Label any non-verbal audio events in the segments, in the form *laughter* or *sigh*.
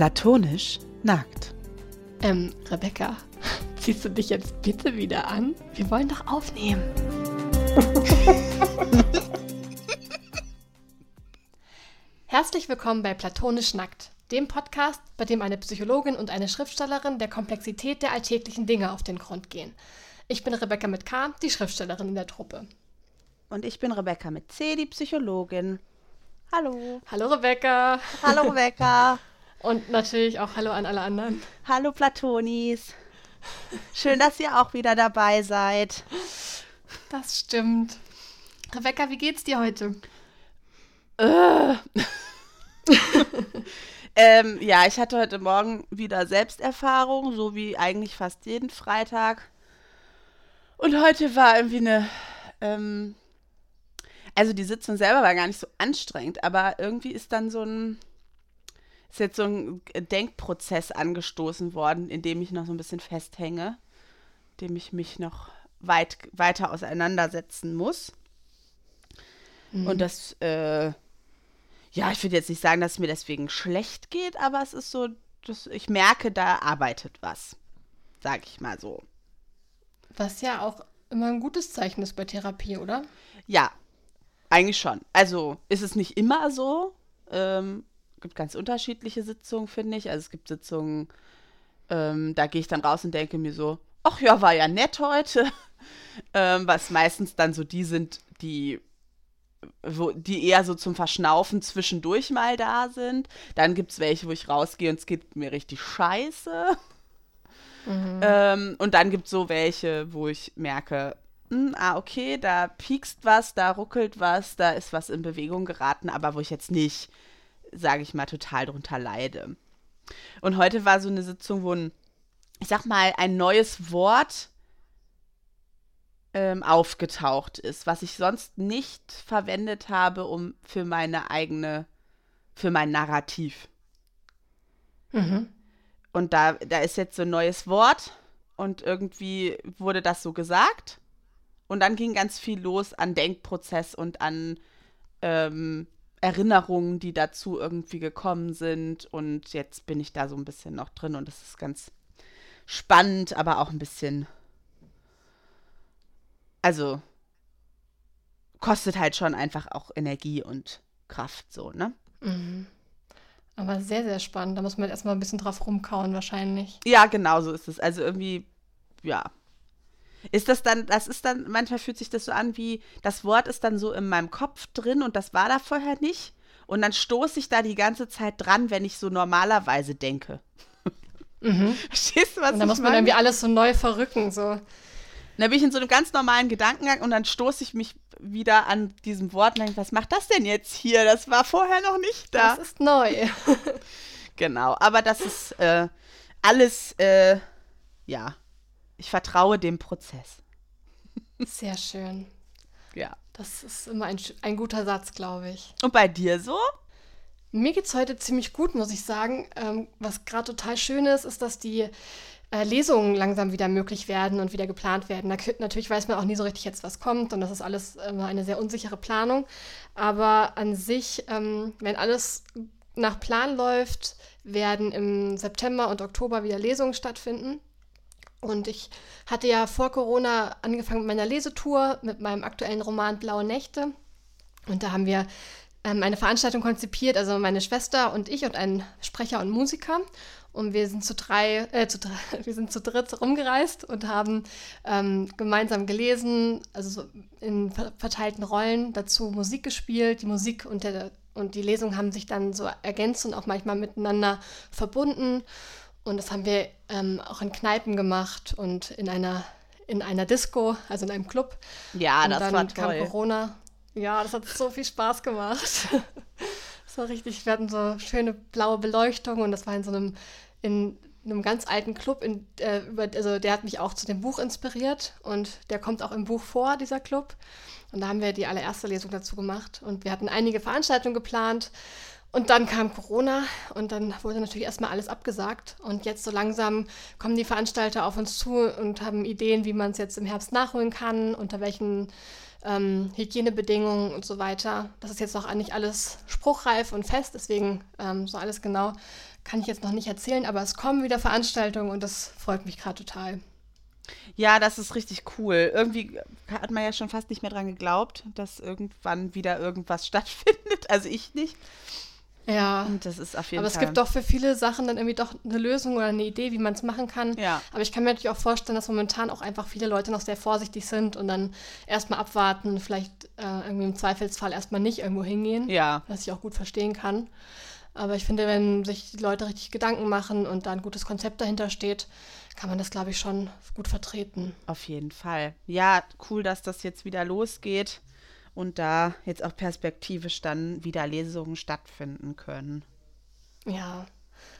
Platonisch nackt. Ähm, Rebecca, *laughs* ziehst du dich jetzt bitte wieder an? Wir wollen doch aufnehmen. *laughs* Herzlich willkommen bei Platonisch Nackt, dem Podcast, bei dem eine Psychologin und eine Schriftstellerin der Komplexität der alltäglichen Dinge auf den Grund gehen. Ich bin Rebecca mit K, die Schriftstellerin in der Truppe. Und ich bin Rebecca mit C, die Psychologin. Hallo. Hallo Rebecca. Hallo Rebecca. *laughs* Und natürlich auch Hallo an alle anderen. Hallo Platonis. Schön, dass ihr auch wieder dabei seid. Das stimmt. Rebecca, wie geht's dir heute? Äh. *laughs* ähm, ja, ich hatte heute Morgen wieder Selbsterfahrung, so wie eigentlich fast jeden Freitag. Und heute war irgendwie eine. Ähm, also die Sitzung selber war gar nicht so anstrengend, aber irgendwie ist dann so ein. Ist jetzt so ein Denkprozess angestoßen worden, in dem ich noch so ein bisschen festhänge, dem ich mich noch weit, weiter auseinandersetzen muss. Mhm. Und das, äh, ja, ich würde jetzt nicht sagen, dass es mir deswegen schlecht geht, aber es ist so, dass ich merke, da arbeitet was. Sag ich mal so. Was ja auch immer ein gutes Zeichen ist bei Therapie, oder? Ja, eigentlich schon. Also ist es nicht immer so. Ähm, gibt ganz unterschiedliche Sitzungen, finde ich. Also es gibt Sitzungen, ähm, da gehe ich dann raus und denke mir so, ach ja, war ja nett heute. *laughs* ähm, was meistens dann so die sind, die wo, die eher so zum Verschnaufen zwischendurch mal da sind. Dann gibt es welche, wo ich rausgehe und es geht mir richtig scheiße. Mhm. Ähm, und dann gibt es so welche, wo ich merke, mh, hm, ah, okay, da piekst was, da ruckelt was, da ist was in Bewegung geraten, aber wo ich jetzt nicht, sage ich mal, total drunter leide. Und heute war so eine Sitzung, wo ein, ich sag mal, ein neues Wort ähm, aufgetaucht ist, was ich sonst nicht verwendet habe, um für meine eigene, für mein Narrativ. Mhm. Und da, da ist jetzt so ein neues Wort und irgendwie wurde das so gesagt. Und dann ging ganz viel los an Denkprozess und an ähm, Erinnerungen, die dazu irgendwie gekommen sind. Und jetzt bin ich da so ein bisschen noch drin und das ist ganz spannend, aber auch ein bisschen. Also kostet halt schon einfach auch Energie und Kraft so, ne? Mhm. Aber sehr, sehr spannend. Da muss man erstmal ein bisschen drauf rumkauen, wahrscheinlich. Ja, genau so ist es. Also irgendwie, ja. Ist das dann, das ist dann, manchmal fühlt sich das so an wie, das Wort ist dann so in meinem Kopf drin und das war da vorher nicht. Und dann stoße ich da die ganze Zeit dran, wenn ich so normalerweise denke. *laughs* Mhm. Verstehst du, was Und dann muss man irgendwie alles so neu verrücken, so. dann bin ich in so einem ganz normalen Gedankengang und dann stoße ich mich wieder an diesem Wort und denke, was macht das denn jetzt hier? Das war vorher noch nicht da. Das ist neu. *laughs* genau, aber das ist äh, alles, äh, ja, ich vertraue dem Prozess. Sehr schön. Ja. Das ist immer ein, ein guter Satz, glaube ich. Und bei dir so? Mir geht es heute ziemlich gut, muss ich sagen. Ähm, was gerade total schön ist, ist, dass die äh, Lesungen langsam wieder möglich werden und wieder geplant werden. Da, natürlich weiß man auch nie so richtig jetzt, was kommt und das ist alles immer eine sehr unsichere Planung. Aber an sich, ähm, wenn alles nach Plan läuft, werden im September und Oktober wieder Lesungen stattfinden. Und ich hatte ja vor Corona angefangen mit meiner Lesetour, mit meinem aktuellen Roman Blaue Nächte. Und da haben wir ähm, eine Veranstaltung konzipiert, also meine Schwester und ich und ein Sprecher und Musiker. Und wir sind zu drei, äh, zu drei, *laughs* wir sind zu dritt rumgereist und haben ähm, gemeinsam gelesen, also so in verteilten Rollen dazu Musik gespielt. Die Musik und, der, und die Lesung haben sich dann so ergänzt und auch manchmal miteinander verbunden. Und das haben wir ähm, auch in Kneipen gemacht und in einer, in einer Disco, also in einem Club. Ja, und das dann war toll. kam Corona. Ja, das hat so viel Spaß gemacht. *laughs* Das war richtig, wir hatten so schöne blaue Beleuchtung und das war in so einem, in einem ganz alten Club, in, äh, über, also der hat mich auch zu dem Buch inspiriert und der kommt auch im Buch vor, dieser Club. Und da haben wir die allererste Lesung dazu gemacht und wir hatten einige Veranstaltungen geplant und dann kam Corona und dann wurde natürlich erstmal alles abgesagt. Und jetzt so langsam kommen die Veranstalter auf uns zu und haben Ideen, wie man es jetzt im Herbst nachholen kann, unter welchen ähm, Hygienebedingungen und so weiter. Das ist jetzt noch nicht alles spruchreif und fest, deswegen ähm, so alles genau kann ich jetzt noch nicht erzählen, aber es kommen wieder Veranstaltungen und das freut mich gerade total. Ja, das ist richtig cool. Irgendwie hat man ja schon fast nicht mehr dran geglaubt, dass irgendwann wieder irgendwas *laughs* stattfindet. Also ich nicht. Ja. Und das ist auf jeden aber Fall. es gibt doch für viele Sachen dann irgendwie doch eine Lösung oder eine Idee, wie man es machen kann. Ja. Aber ich kann mir natürlich auch vorstellen, dass momentan auch einfach viele Leute noch sehr vorsichtig sind und dann erstmal abwarten, vielleicht äh, irgendwie im Zweifelsfall erstmal nicht irgendwo hingehen. Ja. Was ich auch gut verstehen kann. Aber ich finde, wenn sich die Leute richtig Gedanken machen und da ein gutes Konzept dahinter steht, kann man das, glaube ich, schon gut vertreten. Auf jeden Fall. Ja, cool, dass das jetzt wieder losgeht und da jetzt auch perspektivisch dann wieder Lesungen stattfinden können. Ja,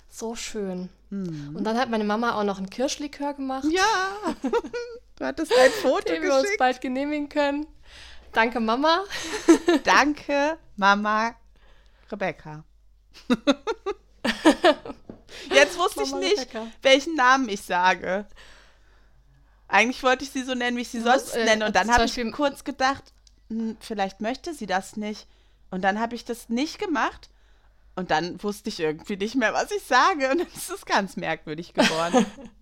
so schön. Und dann hat meine Mama auch noch ein Kirschlikör gemacht, Ja, *laughs* du hattest ein Foto den wir uns geschickt. bald genehmigen können. Danke, Mama. *laughs* Danke, Mama Rebecca. *laughs* Jetzt wusste ich Mama nicht, Rebecca. welchen Namen ich sage. Eigentlich wollte ich sie so nennen, wie ich sie sonst Äh, nenne. Und dann habe ich kurz gedacht, vielleicht möchte sie das nicht. Und dann habe ich das nicht gemacht. Und dann wusste ich irgendwie nicht mehr, was ich sage. Und dann ist es ganz merkwürdig geworden. *laughs*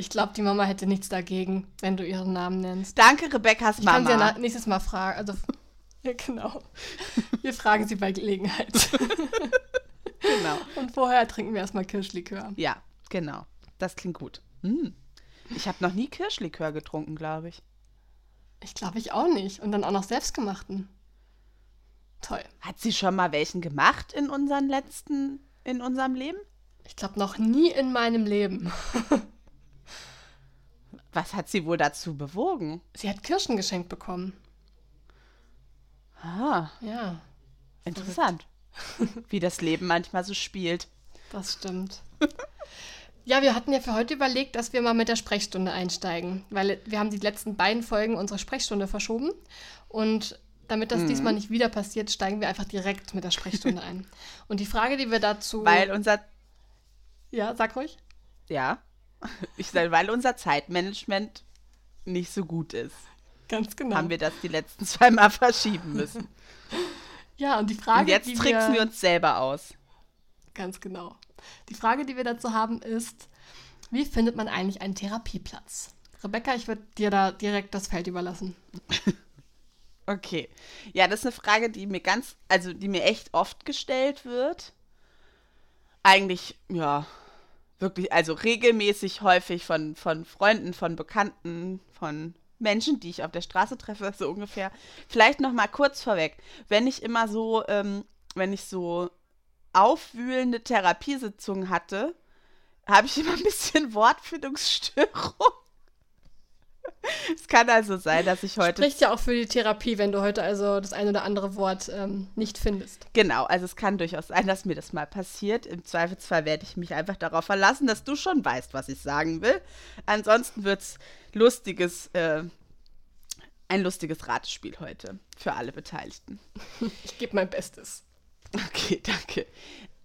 Ich glaube, die Mama hätte nichts dagegen, wenn du ihren Namen nennst. Danke, Rebecca's Ich kann sie ja Mama. nächstes Mal fragen. Also, *laughs* ja, genau. Wir fragen sie bei Gelegenheit. *laughs* Genau. Und vorher trinken wir erstmal Kirschlikör. Ja, genau. Das klingt gut. Hm. Ich habe noch nie Kirschlikör getrunken, glaube ich. Ich glaube, ich auch nicht. Und dann auch noch selbstgemachten. Toll. Hat sie schon mal welchen gemacht in unseren letzten, in unserem Leben? Ich glaube, noch nie in meinem Leben. *laughs* Was hat sie wohl dazu bewogen? Sie hat Kirschen geschenkt bekommen. Ah, Ja, interessant. Wie das Leben manchmal so spielt. das stimmt. *laughs* Ja, wir hatten ja für heute überlegt, dass wir mal mit der Sprechstunde einsteigen, weil wir haben die letzten beiden Folgen unserer Sprechstunde verschoben und damit das diesmal nicht wieder passiert, steigen wir einfach direkt mit der Sprechstunde ein. *laughs* Und die Frage, die wir dazu... Weil unser, Ja, sag ruhig. ja, *laughs* ich sage, weil unser Zeitmanagement nicht so gut ist, Ganz genau. haben wir das die letzten zwei Mal verschieben müssen. *laughs* ja, und die Frage, Und jetzt tricksen wir wir uns selber aus. Ganz genau. Die Frage, die wir dazu haben, ist, wie findet man eigentlich einen Therapieplatz? Rebecca, ich würde dir da direkt das Feld überlassen. *laughs* Okay. Ja, das ist eine Frage, die mir ganz, also die mir echt oft gestellt wird. Eigentlich, ja, wirklich, also regelmäßig häufig von, von Freunden, von Bekannten, von Menschen, die ich auf der Straße treffe, *laughs* so ungefähr. Vielleicht noch mal kurz vorweg, wenn ich immer so, ähm, wenn ich so aufwühlende Therapiesitzungen hatte, habe ich immer ein bisschen *laughs* Wortfindungsstörung. Es kann also sein, dass ich heute Spricht ja auch für die Therapie, wenn du heute also das ein oder andere Wort ähm, nicht findest. Genau, also es kann durchaus sein, dass mir das mal passiert. Im Zweifelsfall werde ich mich einfach darauf verlassen, dass du schon weißt, was ich sagen will. Ansonsten wird es lustiges, äh, ein lustiges Ratespiel heute für alle Beteiligten. *laughs* Ich gebe mein Bestes. Okay, *laughs* danke.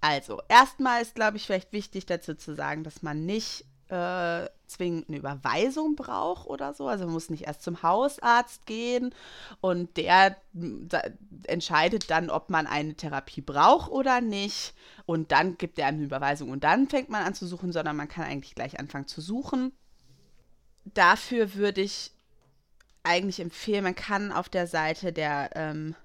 Also, erstmal ist, glaube ich, vielleicht wichtig dazu zu sagen, dass man nicht äh, zwingend eine Überweisung braucht oder so. Also man muss nicht erst zum Hausarzt gehen und der m, da, entscheidet dann, ob man eine Therapie braucht oder nicht. Und dann gibt er eine Überweisung und dann fängt man an zu suchen, sondern man kann eigentlich gleich anfangen zu suchen. Dafür würde ich eigentlich empfehlen, man kann auf der Seite der ähm,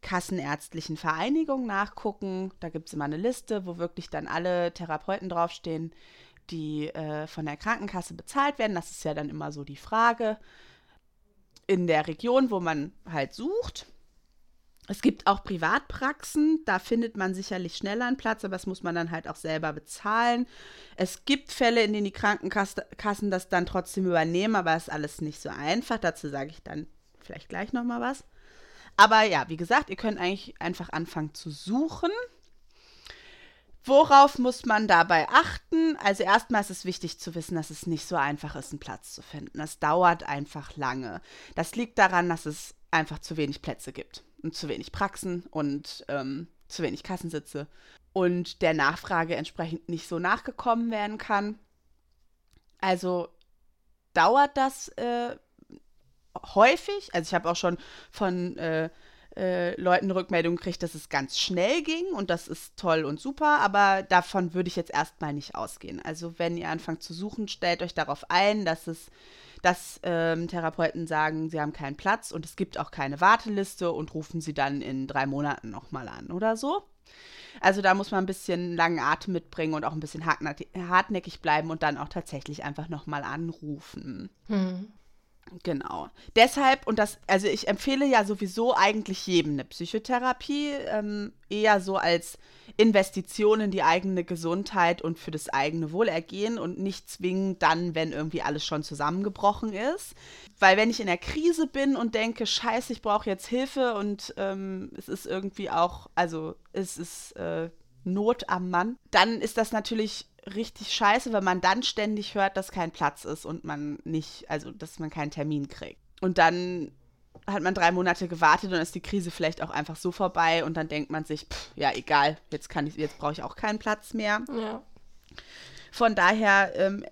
Kassenärztlichen Vereinigung nachgucken. Da gibt es immer eine Liste, wo wirklich dann alle Therapeuten draufstehen, die äh, von der Krankenkasse bezahlt werden. Das ist ja dann immer so die Frage in der Region, wo man halt sucht. Es gibt auch Privatpraxen, da findet man sicherlich schneller einen Platz, aber das muss man dann halt auch selber bezahlen. Es gibt Fälle, in denen die Krankenkassen das dann trotzdem übernehmen, aber das ist alles nicht so einfach. Dazu sage ich dann vielleicht gleich nochmal was. Aber ja, wie gesagt, ihr könnt eigentlich einfach anfangen zu suchen. Worauf muss man dabei achten? Also erstmal ist es wichtig zu wissen, dass es nicht so einfach ist, einen Platz zu finden. Es dauert einfach lange. Das liegt daran, dass es einfach zu wenig Plätze gibt und zu wenig Praxen und ähm, zu wenig Kassensitze und der Nachfrage entsprechend nicht so nachgekommen werden kann. Also dauert das äh, häufig. Also ich habe auch schon von äh, äh, Leuten Rückmeldung kriege, dass es ganz schnell ging und das ist toll und super, aber davon würde ich jetzt erstmal nicht ausgehen. Also wenn ihr anfangt zu suchen, stellt euch darauf ein, dass es dass ähm, Therapeuten sagen, sie haben keinen Platz und es gibt auch keine Warteliste und rufen sie dann in drei Monaten nochmal an oder so. Also da muss man ein bisschen langen Atem mitbringen und auch ein bisschen hartnäckig bleiben und dann auch tatsächlich einfach nochmal anrufen. Hm. Genau. Deshalb, und das, also ich empfehle ja sowieso eigentlich jedem eine Psychotherapie, ähm, eher so als Investition in die eigene Gesundheit und für das eigene Wohlergehen und nicht zwingend dann, wenn irgendwie alles schon zusammengebrochen ist. Weil wenn ich in der Krise bin und denke, scheiße, ich brauche jetzt Hilfe und ähm, es ist irgendwie auch, also es ist äh, Not am Mann, dann ist das natürlich richtig scheiße, wenn man dann ständig hört, dass kein Platz ist und man nicht, also dass man keinen Termin kriegt. Und dann hat man drei Monate gewartet und ist die Krise vielleicht auch einfach so vorbei und dann denkt man sich, pff, ja egal, jetzt kann ich, jetzt brauche ich auch keinen Platz mehr. Ja. Von daher ähm,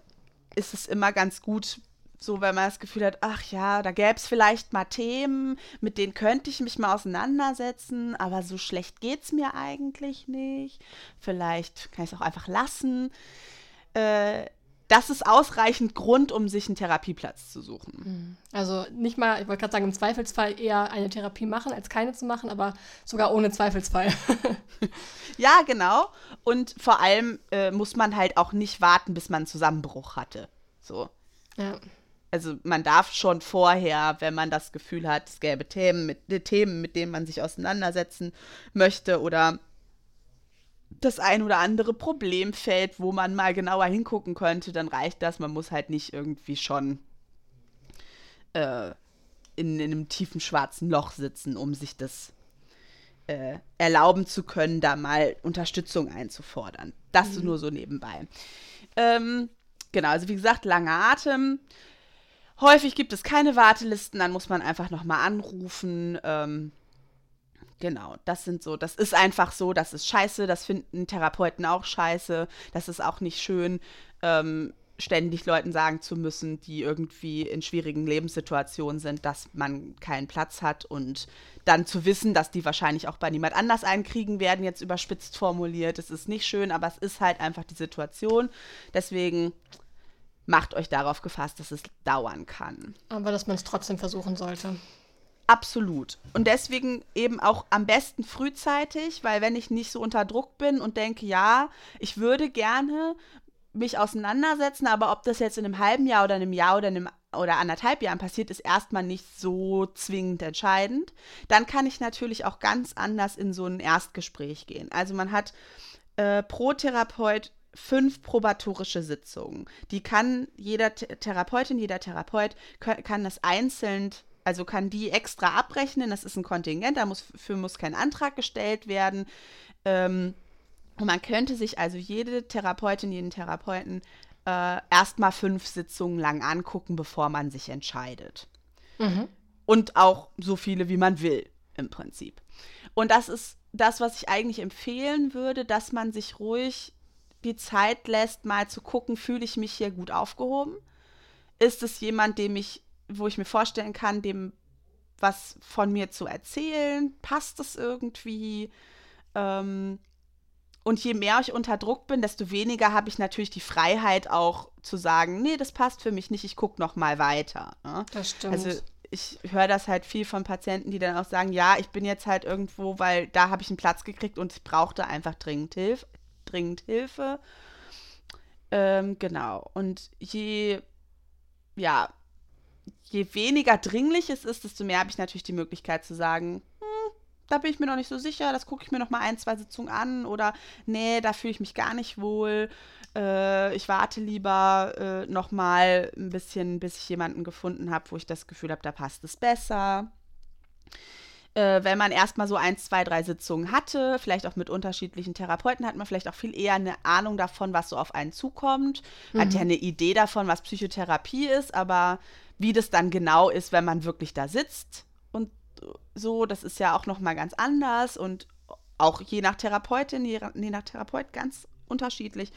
ist es immer ganz gut, so, wenn man das Gefühl hat, ach ja, da gäbe es vielleicht mal Themen, mit denen könnte ich mich mal auseinandersetzen, aber so schlecht geht es mir eigentlich nicht. Vielleicht kann ich es auch einfach lassen. Äh, das ist ausreichend Grund, um sich einen Therapieplatz zu suchen. Mhm. Also nicht mal, ich wollte gerade sagen, im Zweifelsfall eher eine Therapie machen, als keine zu machen, aber sogar ohne Zweifelsfall. *laughs* ja, genau. Und vor allem äh, muss man halt auch nicht warten, bis man einen Zusammenbruch hatte. So. Ja also man darf schon vorher, wenn man das Gefühl hat, es gäbe Themen mit, äh, Themen, mit denen man sich auseinandersetzen möchte oder das ein oder andere Problemfeld, wo man mal genauer hingucken könnte, dann reicht das. Man muss halt nicht irgendwie schon äh, in, in, einem tiefen schwarzen Loch sitzen, um sich das äh, erlauben zu können, da mal Unterstützung einzufordern. Das mhm. nur so nebenbei. Ähm, genau, also wie gesagt, langer Atem. Häufig gibt es keine Wartelisten, dann muss man einfach nochmal anrufen. Ähm, genau, das sind so, das ist einfach so, das ist scheiße, das finden Therapeuten auch scheiße, das ist auch nicht schön, ähm, ständig Leuten sagen zu müssen, die irgendwie in schwierigen Lebenssituationen sind, dass man keinen Platz hat und dann zu wissen, dass die wahrscheinlich auch bei niemand anders einkriegen werden, jetzt überspitzt formuliert. Es ist nicht schön, aber es ist halt einfach die Situation. Deswegen macht euch darauf gefasst, dass es dauern kann. Aber dass man es trotzdem versuchen sollte. Absolut. Und deswegen eben auch am besten frühzeitig, weil wenn ich nicht so unter Druck bin und denke, ja, ich würde gerne mich auseinandersetzen, aber ob das jetzt in einem halben Jahr oder einem Jahr oder einem oder anderthalb Jahren passiert, ist erstmal nicht so zwingend entscheidend. Dann kann ich natürlich auch ganz anders in so ein Erstgespräch gehen. Also man hat äh, pro Therapeut fünf probatorische Sitzungen. Die kann jeder Therapeutin, jeder Therapeut kann das einzeln, also kann die extra abrechnen. Das ist ein Kontingent, dafür muss kein Antrag gestellt werden. Ähm, und man könnte sich also jede Therapeutin, jeden Therapeuten äh, erstmal fünf Sitzungen lang angucken, bevor man sich entscheidet. Mhm. Und auch so viele, wie man will, im Prinzip. Und das ist das, was ich eigentlich empfehlen würde, dass man sich ruhig die Zeit lässt, mal zu gucken, fühle ich mich hier gut aufgehoben? Ist es jemand, dem ich, wo ich mir vorstellen kann, dem was von mir zu erzählen? Passt es irgendwie? Ähm, und je mehr ich unter Druck bin, desto weniger habe ich natürlich die Freiheit auch zu sagen, nee, das passt für mich nicht, ich gucke noch mal weiter. Ne? Das stimmt. Also ich höre das halt viel von Patienten, die dann auch sagen, ja, ich bin jetzt halt irgendwo, weil da habe ich einen Platz gekriegt und ich brauchte einfach dringend Hilfe dringend Hilfe. Ähm, genau. Und je, ja, je weniger dringlich es ist, desto mehr habe ich natürlich die Möglichkeit zu sagen, hm, da bin ich mir noch nicht so sicher, das gucke ich mir noch mal ein, zwei Sitzungen an oder nee, da fühle ich mich gar nicht wohl. Äh, ich warte lieber äh, noch mal ein bisschen, bis ich jemanden gefunden habe, wo ich das Gefühl habe, da passt es besser äh, wenn man erstmal so ein, zwei, drei Sitzungen hatte, vielleicht auch mit unterschiedlichen Therapeuten, hat man vielleicht auch viel eher eine Ahnung davon, was so auf einen zukommt. Mhm. Hat ja eine Idee davon, was Psychotherapie ist, aber wie das dann genau ist, wenn man wirklich da sitzt und so, das ist ja auch nochmal ganz anders und auch je nach Therapeutin, je, je nach Therapeut ganz unterschiedlich.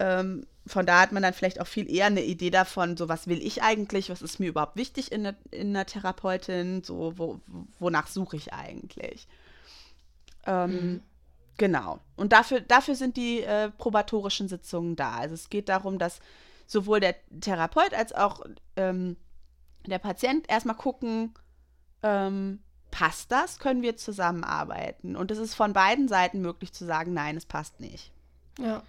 Ähm, von da hat man dann vielleicht auch viel eher eine Idee davon, so was will ich eigentlich, was ist mir überhaupt wichtig in, in einer Therapeutin, so wo, wonach suche ich eigentlich. Ähm, mhm. Genau. Und dafür, dafür sind die äh, probatorischen Sitzungen da. Also es geht darum, dass sowohl der Therapeut als auch ähm, der Patient erstmal gucken, ähm, passt das? Können wir zusammenarbeiten? Und es ist von beiden Seiten möglich zu sagen, nein, es passt nicht. Ja.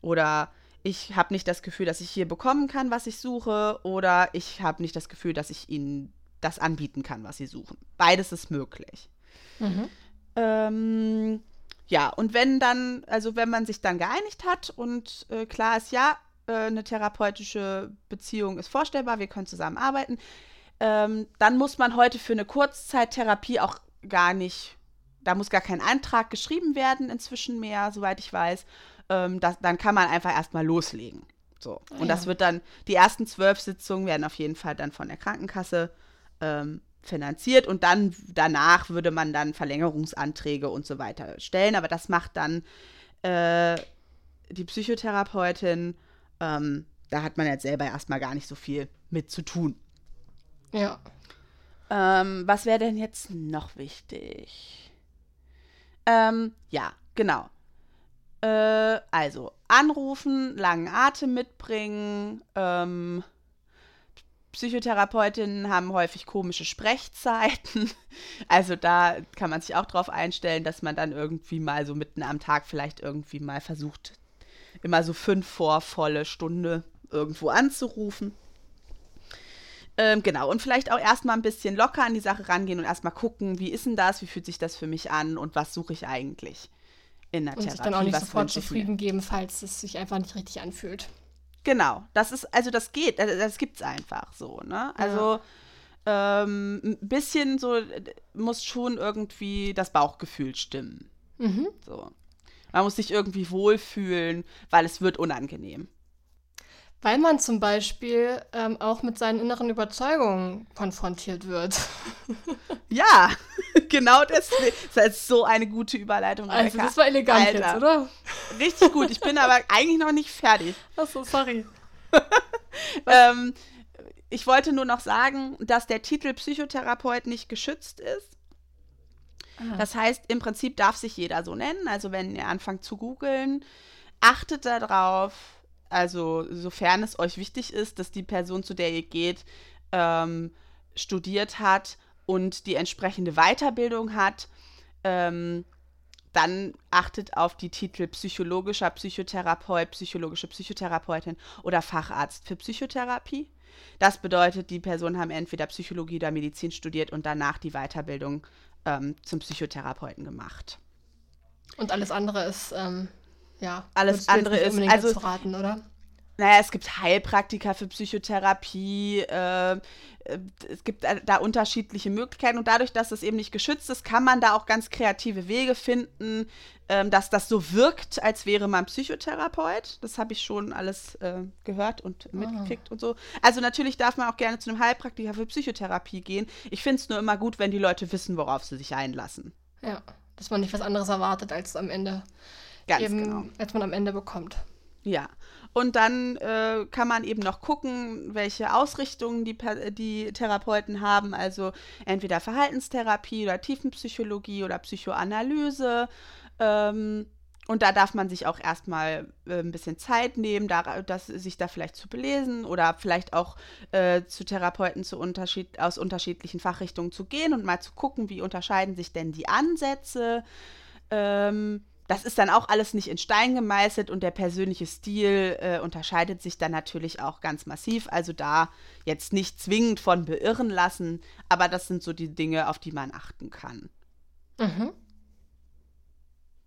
Oder ich habe nicht das Gefühl, dass ich hier bekommen kann, was ich suche, oder ich habe nicht das Gefühl, dass ich ihnen das anbieten kann, was sie suchen. Beides ist möglich. Mhm. Ähm, ja, und wenn dann, also wenn man sich dann geeinigt hat und äh, klar ist, ja, äh, eine therapeutische Beziehung ist vorstellbar, wir können zusammenarbeiten, ähm, dann muss man heute für eine Kurzzeittherapie auch gar nicht, da muss gar kein Antrag geschrieben werden inzwischen mehr, soweit ich weiß. Ähm, das, dann kann man einfach erstmal loslegen. So. Und ja. das wird dann, die ersten zwölf Sitzungen werden auf jeden Fall dann von der Krankenkasse ähm, finanziert und dann danach würde man dann Verlängerungsanträge und so weiter stellen. Aber das macht dann äh, die Psychotherapeutin. Ähm, da hat man jetzt selber erstmal gar nicht so viel mit zu tun. Ja. Ähm, was wäre denn jetzt noch wichtig? Ähm, ja, genau. Äh, also, anrufen, langen Atem mitbringen, ähm, Psychotherapeutinnen haben häufig komische Sprechzeiten. *laughs* Also da kann man sich auch drauf einstellen, dass man dann irgendwie mal so mitten am Tag vielleicht irgendwie mal versucht, immer so fünf vor volle Stunde irgendwo anzurufen. Ähm, genau, und vielleicht auch erstmal ein bisschen locker an die Sache rangehen und erstmal gucken, wie ist denn das, wie fühlt sich das für mich an und was suche ich eigentlich in der und Therapie. Und sich dann auch nicht sofort zufrieden geben, falls es sich einfach nicht richtig anfühlt. Genau, das ist, also das geht, das, das gibt's einfach so, ne? Also ja. ähm, ein bisschen so muss schon irgendwie das Bauchgefühl stimmen. Mhm. So. Man muss sich irgendwie wohlfühlen, weil es wird unangenehm. Weil man zum Beispiel ähm, auch mit seinen inneren Überzeugungen konfrontiert wird. *laughs* ja, *laughs* genau deswegen. Das ist so eine gute Überleitung. Also, das war elegant Alter. jetzt, oder? Richtig gut. Ich bin aber eigentlich noch nicht fertig. Achso, sorry. *laughs* ähm, ich wollte nur noch sagen, dass der Titel Psychotherapeut nicht geschützt ist. Ah. Das heißt, im Prinzip darf sich jeder so nennen. Also, wenn ihr anfangt zu googeln, achtet darauf, also sofern es euch wichtig ist, dass die Person, zu der ihr geht, ähm, studiert hat und die entsprechende Weiterbildung hat, ähm, dann achtet auf die Titel psychologischer Psychotherapeut, psychologische Psychotherapeutin oder Facharzt für Psychotherapie. Das bedeutet, die Personen haben entweder Psychologie oder Medizin studiert und danach die Weiterbildung ähm, zum Psychotherapeuten gemacht. Und alles andere ist ähm, ja, alles andere ist also raten, oder? Naja, es gibt Heilpraktiker für Psychotherapie, äh, äh, es gibt da unterschiedliche Möglichkeiten und dadurch, dass es eben nicht geschützt ist, kann man da auch ganz kreative Wege finden, äh, dass das so wirkt, als wäre man Psychotherapeut. Das habe ich schon alles äh, gehört und mitgekriegt oh. und so. Also natürlich darf man auch gerne zu einem Heilpraktiker für Psychotherapie gehen. Ich finde es nur immer gut, wenn die Leute wissen, worauf sie sich einlassen. Ja, dass man nicht was anderes erwartet als am Ende Ganz eben, genau. als man am Ende bekommt. Ja. Und dann äh, kann man eben noch gucken, welche Ausrichtungen die, die Therapeuten haben. Also entweder Verhaltenstherapie oder Tiefenpsychologie oder Psychoanalyse. Ähm, und da darf man sich auch erstmal äh, ein bisschen Zeit nehmen, da, das, sich da vielleicht zu belesen oder vielleicht auch äh, zu Therapeuten zu unterschied aus unterschiedlichen Fachrichtungen zu gehen und mal zu gucken, wie unterscheiden sich denn die Ansätze. Ähm, das ist dann auch alles nicht in Stein gemeißelt und der persönliche Stil äh, unterscheidet sich dann natürlich auch ganz massiv. Also da jetzt nicht zwingend von beirren lassen, aber das sind so die Dinge, auf die man achten kann. Mhm.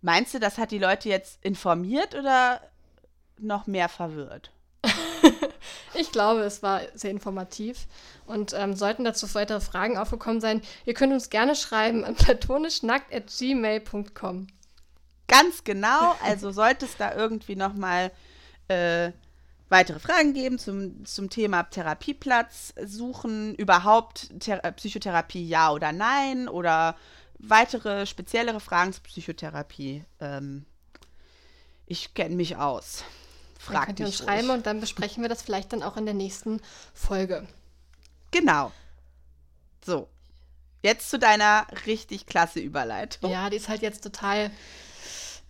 Meinst du, das hat die Leute jetzt informiert oder noch mehr verwirrt? *laughs* ich glaube, es war sehr informativ. Und ähm, sollten dazu weitere Fragen aufgekommen sein, ihr könnt uns gerne schreiben an platonischnackt.gmail.com. Ganz genau. Also sollte es da irgendwie nochmal äh, weitere Fragen geben zum, zum Thema Therapieplatz suchen, überhaupt Thera äh, Psychotherapie ja oder nein oder weitere speziellere Fragen zur Psychotherapie. Ähm, ich kenne mich aus. Frag dann könnt ihr uns mich schreiben ruhig. und dann besprechen wir das vielleicht dann auch in der nächsten Folge. Genau. So. Jetzt zu deiner richtig klasse Überleitung. Ja, die ist halt jetzt total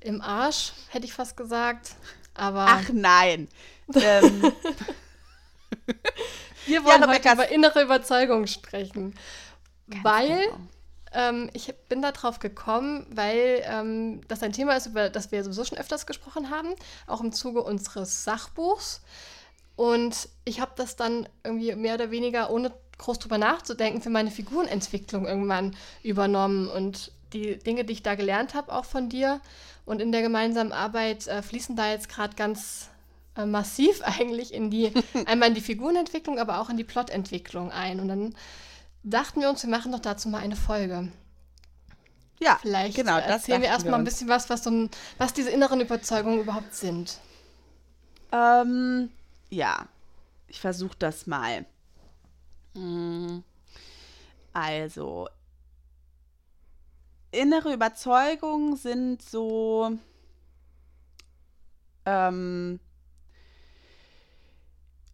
im Arsch, hätte ich fast gesagt. Aber Ach nein. ähm, *laughs* wir wollen Ja, heute über innere Überzeugung sprechen. weil genau. ähm, ich bin da drauf gekommen, weil ähm, das ein Thema ist, über das wir sowieso schon öfters gesprochen haben, auch im Zuge unseres Sachbuchs. Und ich habe das dann irgendwie mehr oder weniger, ohne groß drüber nachzudenken, für meine Figurenentwicklung irgendwann übernommen. Und die Dinge, die ich da gelernt habe, auch von dir und in der gemeinsamen Arbeit, äh, fließen da jetzt gerade ganz äh, massiv *laughs* eigentlich in die, einmal in die Figurenentwicklung, aber auch in die Plotentwicklung ein. Und dann dachten wir uns, wir machen doch dazu mal eine Folge. ja, Vielleicht genau, äh, erzählen wir erstmal ein bisschen was, was, so ein, was diese inneren Überzeugungen überhaupt sind. Ähm, ja, ich versuche das mal. Hm, Also, innere Überzeugungen sind so, ähm,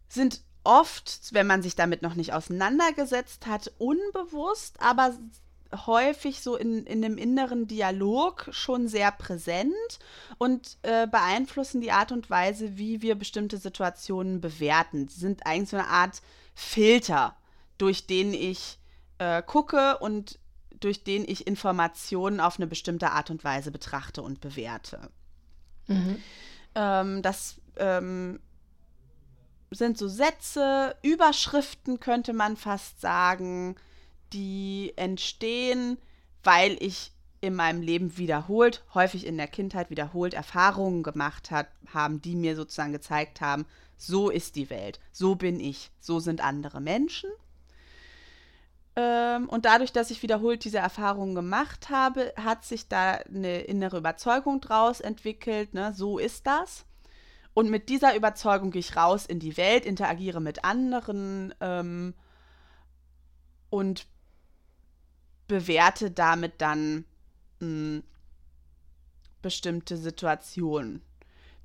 sind oft, wenn man sich damit noch nicht auseinandergesetzt hat, unbewusst, aber häufig so in, in einem inneren Dialog schon sehr präsent und äh, beeinflussen die Art und Weise, wie wir bestimmte Situationen bewerten. Sie sind eigentlich so eine Art Filter, durch den ich äh, gucke und durch den ich Informationen auf eine bestimmte Art und Weise betrachte und bewerte. Ähm, das ähm, sind so Sätze, Überschriften könnte man fast sagen, die entstehen, weil ich in meinem Leben wiederholt, häufig in der Kindheit wiederholt Erfahrungen gemacht hat, haben, die mir sozusagen gezeigt haben, so ist die Welt, so bin ich, so sind andere Menschen. Ähm, und dadurch, dass ich wiederholt diese Erfahrungen gemacht habe, hat sich da eine innere Überzeugung draus entwickelt, ne? so ist das. Und mit dieser Überzeugung gehe ich raus in die Welt, interagiere mit anderen ähm, und bewerte damit dann mh, bestimmte Situationen.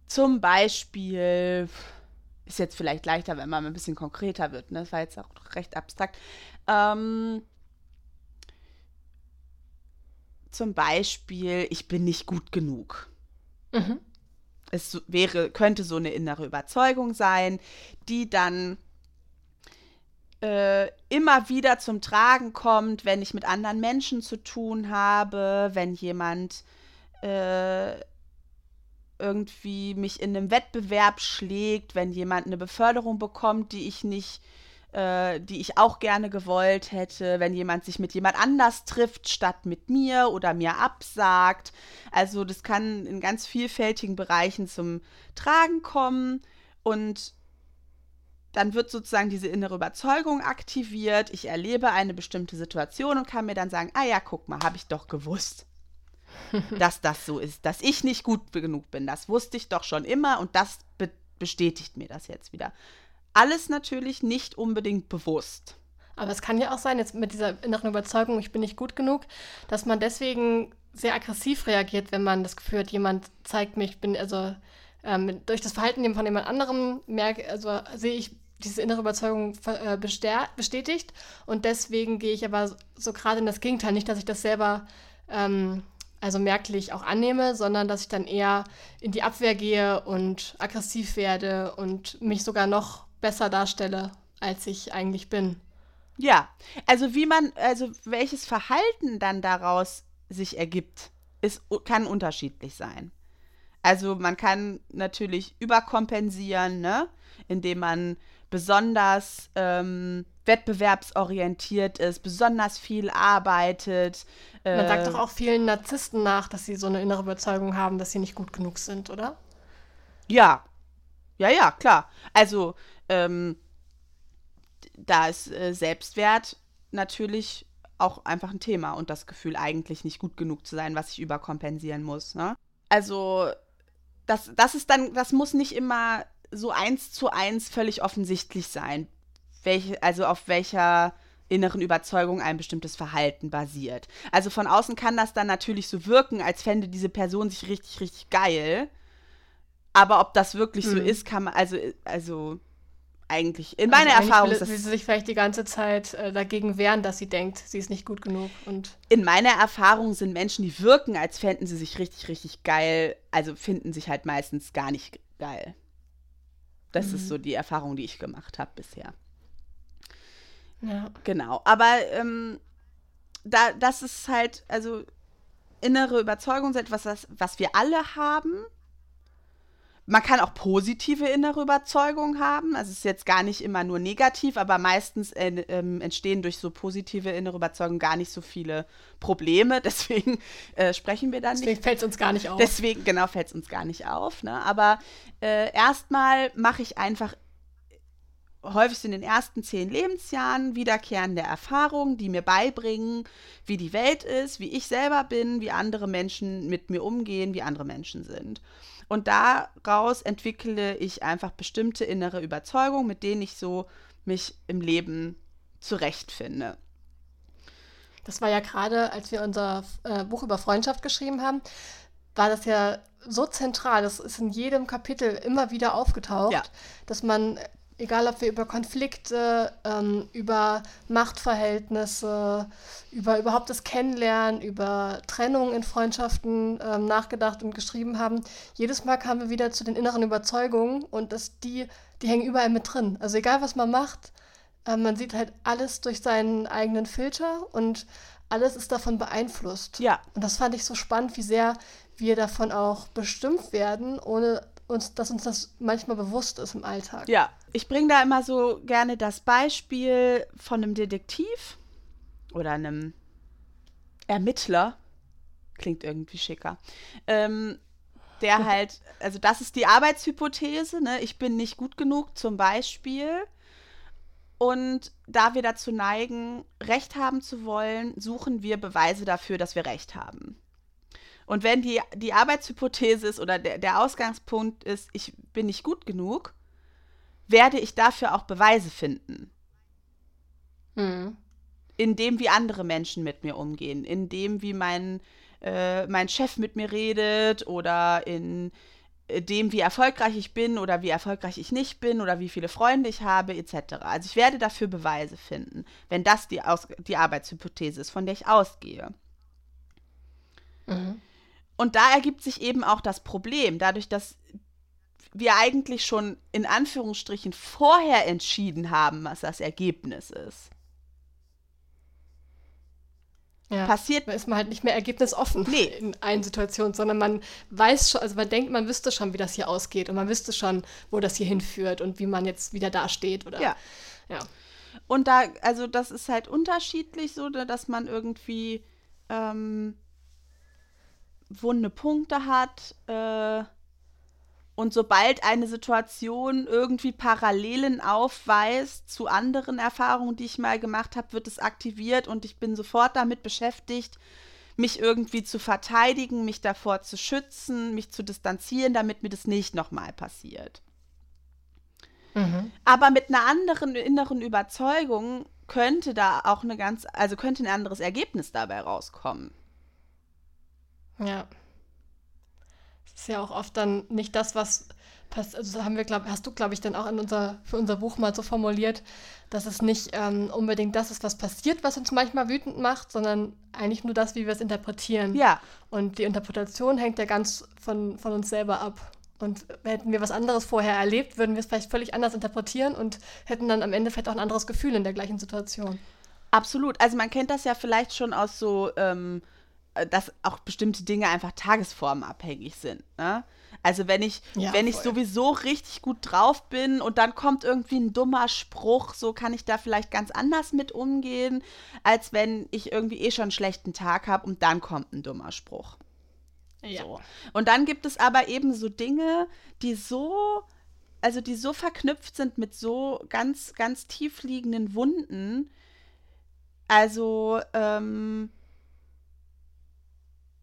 Zum Beispiel ist jetzt vielleicht leichter, wenn man ein bisschen konkreter wird. Ne? Das war jetzt auch recht abstrakt. Ähm, zum Beispiel, ich bin nicht gut genug. Mhm. Es wäre, könnte so eine innere Überzeugung sein, die dann äh, immer wieder zum Tragen kommt, wenn ich mit anderen Menschen zu tun habe, wenn jemand äh, irgendwie mich in einem Wettbewerb schlägt, wenn jemand eine Beförderung bekommt, die ich nicht, äh, die ich auch gerne gewollt hätte, wenn jemand sich mit jemand anders trifft statt mit mir oder mir absagt. Also das kann in ganz vielfältigen Bereichen zum Tragen kommen und dann wird sozusagen diese innere Überzeugung aktiviert. Ich erlebe eine bestimmte Situation und kann mir dann sagen, ah ja, guck mal, habe ich doch gewusst, *laughs* dass das so ist, dass ich nicht gut genug bin. Das wusste ich doch schon immer und das be bestätigt mir das jetzt wieder. Alles natürlich nicht unbedingt bewusst. Aber es kann ja auch sein, jetzt mit dieser inneren Überzeugung, ich bin nicht gut genug, dass man deswegen sehr aggressiv reagiert, wenn man das Gefühl hat, jemand zeigt mir, ich bin, also ähm, durch das Verhalten von jemand anderem merke, also sehe ich diese innere Überzeugung äh, bestätigt und deswegen gehe ich aber so, so gerade in das Gegenteil, nicht, dass ich das selber ähm, also merklich auch annehme, sondern dass ich dann eher in die Abwehr gehe und aggressiv werde und mich sogar noch besser darstelle, als ich eigentlich bin. Ja, also wie man, also welches Verhalten dann daraus sich ergibt, ist, kann unterschiedlich sein. Also man kann natürlich überkompensieren, ne? indem man besonders ähm, wettbewerbsorientiert ist, besonders viel arbeitet. Man sagt äh, doch auch vielen Narzissten nach, dass sie so eine innere Überzeugung haben, dass sie nicht gut genug sind, oder? Ja, ja, ja, klar. Also, ähm, da ist äh, Selbstwert natürlich auch einfach ein Thema und das Gefühl, eigentlich nicht gut genug zu sein, was ich überkompensieren muss. Ne? Also, das, das ist dann, das muss nicht immer so eins zu eins völlig offensichtlich sein, welche, also auf welcher inneren Überzeugung ein bestimmtes Verhalten basiert. Also von außen kann das dann natürlich so wirken, als fände diese Person sich richtig, richtig geil Aber ob das wirklich so ist, kann man, also, also eigentlich, in meiner also Erfahrung will, will sie sich vielleicht die ganze Zeit äh, dagegen wehren, dass sie denkt, sie ist nicht gut genug. Und in meiner Erfahrung sind Menschen, die wirken, als fänden sie sich richtig, richtig geil, also finden sich halt meistens gar nicht geil. Das mhm. ist so die Erfahrung, die ich gemacht habe bisher. Ja. Genau. Aber ähm, da, das ist halt, also innere Überzeugung ist etwas, was, was wir alle haben. Man kann auch positive innere Überzeugungen haben. Also es ist jetzt gar nicht immer nur negativ, aber meistens äh, äh, entstehen durch so positive innere Überzeugungen gar nicht so viele Probleme. *laughs* Deswegen äh, sprechen wir dann Deswegen nicht. Deswegen fällt es uns gar nicht auf. Deswegen, genau, fällt es uns gar nicht auf. Ne? Aber äh, erstmal mache ich einfach häufig in den ersten zehn Lebensjahren wiederkehrende Erfahrungen, die mir beibringen, wie die Welt ist, wie ich selber bin, wie andere Menschen mit mir umgehen, wie andere Menschen sind. Und daraus entwickle ich einfach bestimmte innere Überzeugungen, mit denen ich so mich im Leben zurechtfinde. Das war ja gerade, als wir unser äh, Buch über Freundschaft geschrieben haben, war das ja so zentral. Das ist in jedem Kapitel immer wieder aufgetaucht, ja. dass man egal ob wir über Konflikte, ähm, über Machtverhältnisse, über überhaupt das Kennenlernen, über Trennung in Freundschaften ähm, nachgedacht und geschrieben haben, jedes Mal kamen wir wieder zu den inneren Überzeugungen und dass die, die hängen überall mit drin. Also egal was man macht, äh, man sieht halt alles durch seinen eigenen Filter und alles ist davon beeinflusst. Ja. Und das fand ich so spannend, wie sehr wir davon auch bestimmt werden, ohne uns, dass uns das manchmal bewusst ist im Alltag. Ja, ich bringe da immer so gerne das Beispiel von einem Detektiv oder einem Ermittler. Klingt irgendwie schicker. Ähm, der *laughs* halt, also das ist die Arbeitshypothese, ne? Ich bin nicht gut genug zum Beispiel. Und da wir dazu neigen, Recht haben zu wollen, suchen wir Beweise dafür, dass wir Recht haben. Und wenn die, die Arbeitshypothese ist oder der, der Ausgangspunkt ist, ich bin nicht gut genug, werde ich dafür auch Beweise finden. Mhm. In dem, wie andere Menschen mit mir umgehen, in dem, wie mein, äh, mein Chef mit mir redet oder in äh, dem, wie erfolgreich ich bin oder wie erfolgreich ich nicht bin oder wie viele Freunde ich habe, etc. Also ich werde dafür Beweise finden, wenn das die, Aus die Arbeitshypothese ist, von der ich ausgehe. Mhm. Und da ergibt sich eben auch das Problem, dadurch, dass wir eigentlich schon in Anführungsstrichen vorher entschieden haben, was das Ergebnis ist. Ja, passiert. ist man halt nicht mehr ergebnisoffen nee. *laughs* in allen Situationen, sondern man weiß schon, also man denkt, man wüsste schon, wie das hier ausgeht und man wüsste schon, wo das hier hinführt und wie man jetzt wieder dasteht oder. Ja. ja. Und da, also das ist halt unterschiedlich so, dass man irgendwie ähm, wunde Punkte hat. Äh, und sobald eine Situation irgendwie Parallelen aufweist zu anderen Erfahrungen, die ich mal gemacht habe, wird es aktiviert und ich bin sofort damit beschäftigt, mich irgendwie zu verteidigen, mich davor zu schützen, mich zu distanzieren, damit mir das nicht nochmal passiert. Mhm. Aber mit einer anderen inneren Überzeugung könnte da auch eine ganz, also könnte ein anderes Ergebnis dabei rauskommen. Ja. Das ist ja auch oft dann nicht das, was passt. Also haben wir, glaub, hast du, glaube ich, dann auch in unser, für unser Buch mal so formuliert, dass es nicht ähm, unbedingt das ist, was passiert, was uns manchmal wütend macht, sondern eigentlich nur das, wie wir es interpretieren. Ja. Und die Interpretation hängt ja ganz von, von uns selber ab. Und hätten wir was anderes vorher erlebt, würden wir es vielleicht völlig anders interpretieren und hätten dann am Ende vielleicht auch ein anderes Gefühl in der gleichen Situation. Absolut. Also man kennt das ja vielleicht schon aus so ähm, äh, dass auch bestimmte Dinge einfach tagesformabhängig sind. Ne? Also wenn ich, ja, wenn ich sowieso richtig gut drauf bin und dann kommt irgendwie ein dummer Spruch, so kann ich da vielleicht ganz anders mit umgehen, als wenn ich irgendwie eh schon einen schlechten Tag habe und dann kommt ein dummer Spruch. Ja. So. Und dann gibt es aber eben so Dinge, die so, also die so verknüpft sind mit so ganz, ganz tief liegenden Wunden. Also, ähm,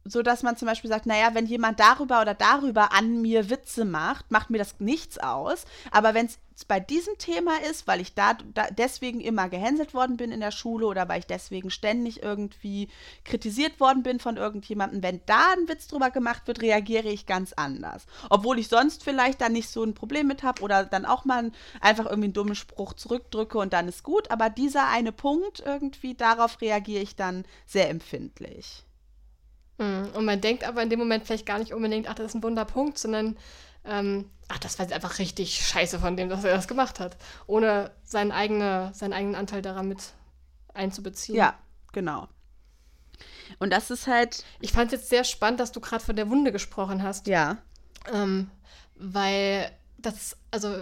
so dass man zum Beispiel sagt, naja, wenn jemand darüber oder darüber an mir Witze macht, macht mir das nichts aus. Aber wenn es bei diesem Thema ist, weil ich da, da deswegen immer gehänselt worden bin in der Schule oder weil ich deswegen ständig irgendwie kritisiert worden bin von irgendjemandem, wenn da ein Witz drüber gemacht wird, reagiere ich ganz anders. Obwohl ich sonst vielleicht da nicht so ein Problem mit habe oder dann auch mal einfach irgendwie einen dummen Spruch zurückdrücke und dann ist gut. Aber dieser eine Punkt irgendwie, darauf reagiere ich dann sehr empfindlich. Hm, und man denkt aber in dem Moment vielleicht gar nicht unbedingt, ach, das ist ein Wunderpunkt, sondern ähm, ach, das war jetzt einfach richtig scheiße von dem, dass er das gemacht hat, ohne seinen, eigene, seinen eigenen Anteil daran mit einzubeziehen. Ja, genau. Und das ist halt. Ich fand es jetzt sehr spannend, dass du gerade von der Wunde gesprochen hast. Ja. Ähm, weil das, also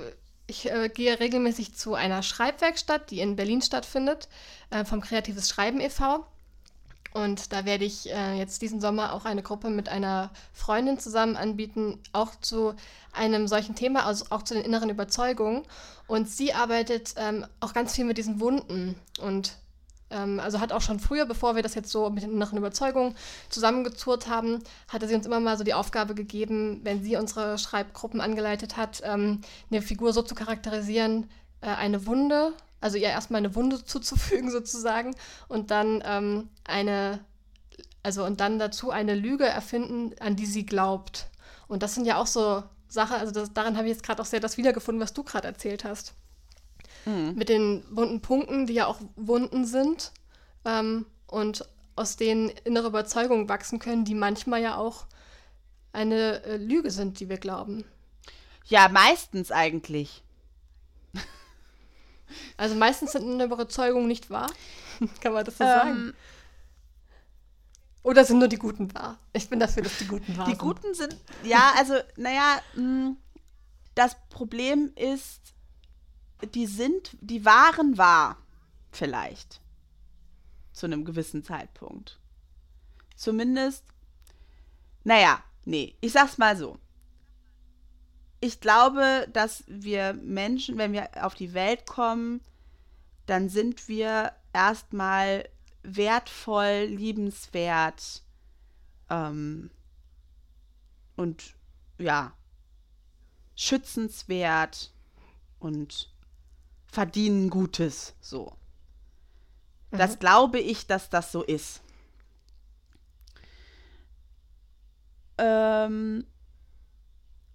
ich äh, gehe regelmäßig zu einer Schreibwerkstatt, die in Berlin stattfindet, äh, vom Kreatives Schreiben e.V. Und da werde ich äh, jetzt diesen Sommer auch eine Gruppe mit einer Freundin zusammen anbieten, auch zu einem solchen Thema, also auch zu den inneren Überzeugungen. Und sie arbeitet ähm, auch ganz viel mit diesen Wunden und ähm, also hat auch schon früher, bevor wir das jetzt so mit den inneren Überzeugungen zusammengezurrt haben, hatte sie uns immer mal so die Aufgabe gegeben, wenn sie unsere Schreibgruppen angeleitet hat, ähm, eine Figur so zu charakterisieren, äh, eine Wunde also ihr erstmal eine Wunde *laughs* zuzufügen sozusagen und dann ähm, eine, also und dann dazu eine Lüge erfinden, an die sie glaubt. Und das sind ja auch so Sachen, also das, daran habe ich jetzt gerade auch sehr das wiedergefunden, was du gerade erzählt hast. Mhm. Mit den wunden Punkten, die ja auch Wunden sind ähm, und aus denen innere Überzeugungen wachsen können, die manchmal ja auch eine äh, Lüge sind, die wir glauben. Ja, meistens eigentlich. Also meistens sind eine Überzeugung nicht wahr. *laughs* Kann man das so ähm, sagen? Oder sind nur die Guten wahr? Ich bin dafür, dass die Guten wahr die sind. Die Guten sind, ja, also, naja, hm, das Problem ist, die sind, die waren wahr, vielleicht. Zu einem gewissen Zeitpunkt. Zumindest, naja, nee, ich sag's mal so ich glaube, dass wir Menschen, wenn wir auf die Welt kommen, dann sind wir erstmal wertvoll, liebenswert ähm, und ja, schützenswert und verdienen Gutes so. Mhm. Das glaube ich, dass das so ist. Ähm,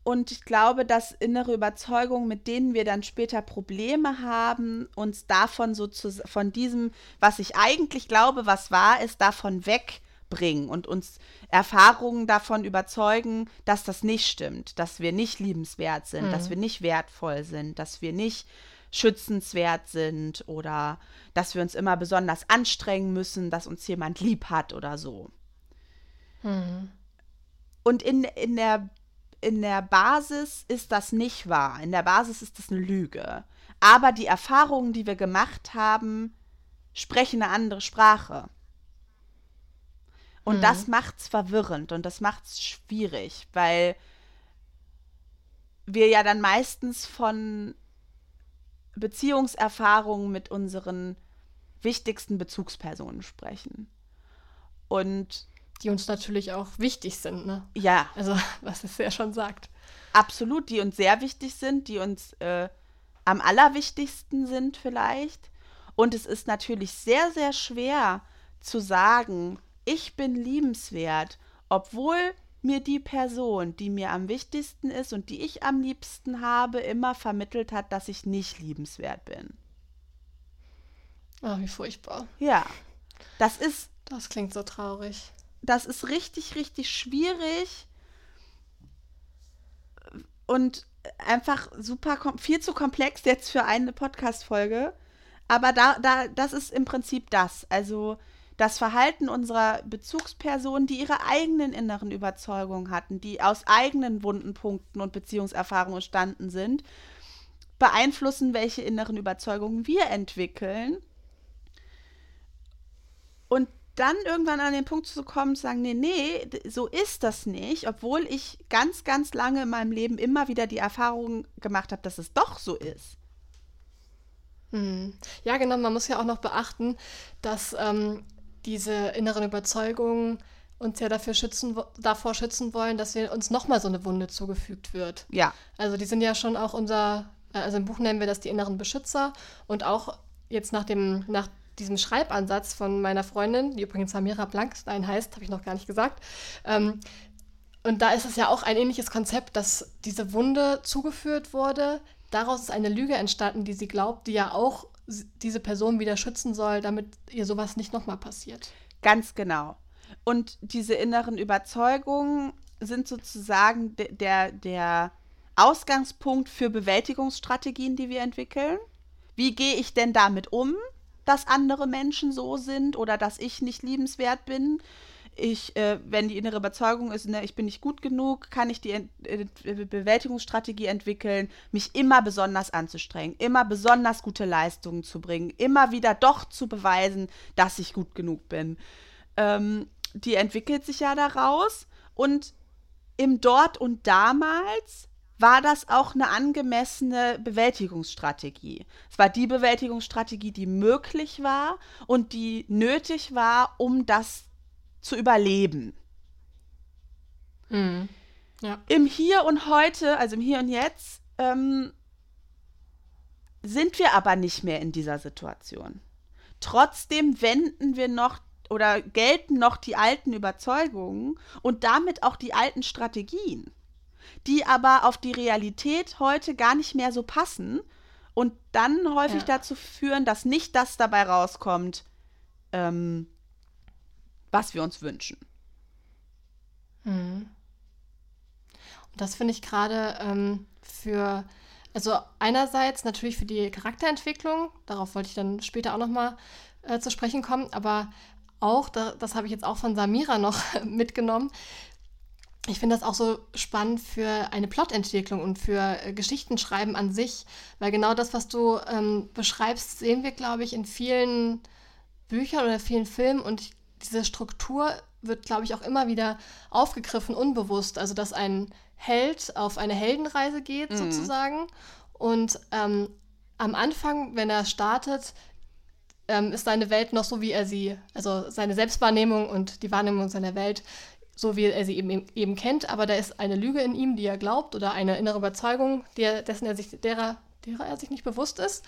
und ich glaube, dass innere Überzeugungen, mit denen wir dann später Probleme haben, uns davon so zu, von diesem, was ich eigentlich glaube, was wahr ist, davon wegbringen und uns Erfahrungen davon überzeugen, dass das nicht stimmt, dass wir nicht liebenswert sind, mhm. dass wir nicht wertvoll sind, dass wir nicht schützenswert sind oder dass wir uns immer besonders anstrengen müssen, dass uns jemand lieb hat oder so. Mhm. Und in, in der in der Basis ist das nicht wahr. In der Basis ist das eine Lüge. Aber die Erfahrungen, die wir gemacht haben, sprechen eine andere Sprache. Und mhm. das es verwirrend und das macht es schwierig, weil wir ja dann meistens von Beziehungserfahrungen mit unseren wichtigsten Bezugspersonen sprechen. Und die uns natürlich auch wichtig sind, ne? Ja. Also, *laughs* was es ja schon sagt. Absolut, die uns sehr wichtig sind, die uns äh, am allerwichtigsten sind vielleicht. Und es ist natürlich sehr, sehr schwer zu sagen, ich bin liebenswert, obwohl mir die Person, die mir am wichtigsten ist und die ich am liebsten habe, immer vermittelt hat, dass ich nicht liebenswert bin. Ach, wie furchtbar. Ja. Das ist. Das klingt so traurig das ist richtig, richtig schwierig und einfach super, viel zu komplex jetzt für eine Podcast-Folge. Aber da, da, das ist im Prinzip das. Also das Verhalten unserer Bezugspersonen, die ihre eigenen inneren Überzeugungen hatten, die aus eigenen wunden Punkten und Beziehungserfahrungen entstanden sind, beeinflussen, welche inneren Überzeugungen wir entwickeln. Und dann irgendwann an den Punkt zu kommen, zu sagen, nee, nee, so ist das nicht, obwohl ich ganz, ganz lange in meinem Leben immer wieder die Erfahrung gemacht habe, dass es doch so ist. Hm. Ja, genau, man muss ja auch noch beachten, dass ähm, diese inneren Überzeugungen uns ja dafür schützen, davor schützen wollen, dass wir uns nochmal so eine Wunde zugefügt wird. Ja. Also die sind ja schon auch unser Äh, also im Buch nennen wir das die inneren Beschützer. Und auch jetzt nach, dem, nach diesem Schreibansatz von meiner Freundin, die übrigens Samira Blankstein heißt, habe ich noch gar nicht gesagt. Ähm, und da ist es ja auch ein ähnliches Konzept, dass diese Wunde zugeführt wurde. Daraus ist eine Lüge entstanden, die sie glaubt, die ja auch diese Person wieder schützen soll, damit ihr sowas nicht nochmal passiert. Ganz genau. Und diese inneren Überzeugungen sind sozusagen de der, der Ausgangspunkt für Bewältigungsstrategien, die wir entwickeln. Wie gehe ich denn damit um, dass andere Menschen so sind oder dass ich nicht liebenswert bin? Ich, äh, wenn die innere Überzeugung ist, ne, ich bin nicht gut genug, kann ich die Ent äh, Bewältigungsstrategie entwickeln, mich immer besonders anzustrengen, immer besonders gute Leistungen zu bringen, immer wieder doch zu beweisen, dass ich gut genug bin. Ähm, die entwickelt sich ja daraus und im Dort und damals war das auch eine angemessene Bewältigungsstrategie. Es war die Bewältigungsstrategie, die möglich war und die nötig war, um das zu überleben. Mhm. Ja. Im Hier und Heute, also im Hier und Jetzt, ähm, sind wir aber nicht mehr in dieser Situation. Trotzdem wenden wir noch oder gelten noch die alten Überzeugungen und damit auch die alten Strategien, die aber auf die Realität heute gar nicht mehr so passen und dann häufig ja. dazu führen, dass nicht das dabei rauskommt, ähm, was wir uns wünschen. Mhm. Und das finde ich gerade ähm, für, also einerseits natürlich für die Charakterentwicklung, darauf wollte ich dann später auch nochmal äh, zu sprechen kommen, aber auch, das habe ich jetzt auch von Samira noch *laughs* mitgenommen, ich finde das auch so spannend für eine Plotentwicklung und für äh, Geschichtenschreiben an sich, weil genau das, was du ähm, beschreibst, sehen wir, glaube ich, in vielen Büchern oder vielen Filmen und diese Struktur wird, glaube ich, auch immer wieder aufgegriffen, unbewusst. Also, dass ein Held auf eine Heldenreise geht, mhm. sozusagen. Und ähm, am Anfang, wenn er startet, ähm, ist seine Welt noch so, wie er sie, also seine Selbstwahrnehmung und die Wahrnehmung seiner Welt, so wie er sie eben, eben kennt, aber da ist eine Lüge in ihm, die er glaubt oder eine innere Überzeugung, er, dessen er sich, derer, derer er sich nicht bewusst ist.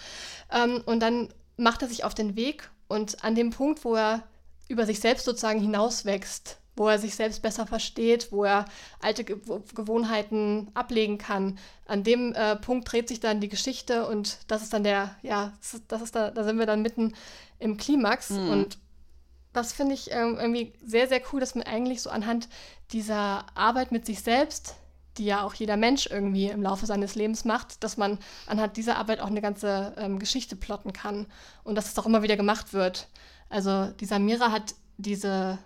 Ähm, und dann macht er sich auf den Weg und an dem Punkt, wo er über sich selbst sozusagen hinauswächst, wo er sich selbst besser versteht, wo er alte Ge Gewohnheiten ablegen kann. An dem äh, Punkt dreht sich dann die Geschichte und das ist dann der, ja, das ist da, da sind wir dann mitten im Klimax mhm. und das finde ich ähm, irgendwie sehr, sehr cool, dass man eigentlich so anhand dieser Arbeit mit sich selbst, die ja auch jeder Mensch irgendwie im Laufe seines Lebens macht, dass man anhand dieser Arbeit auch eine ganze ähm, Geschichte plotten kann und dass es auch immer wieder gemacht wird. Also die Samira hat diese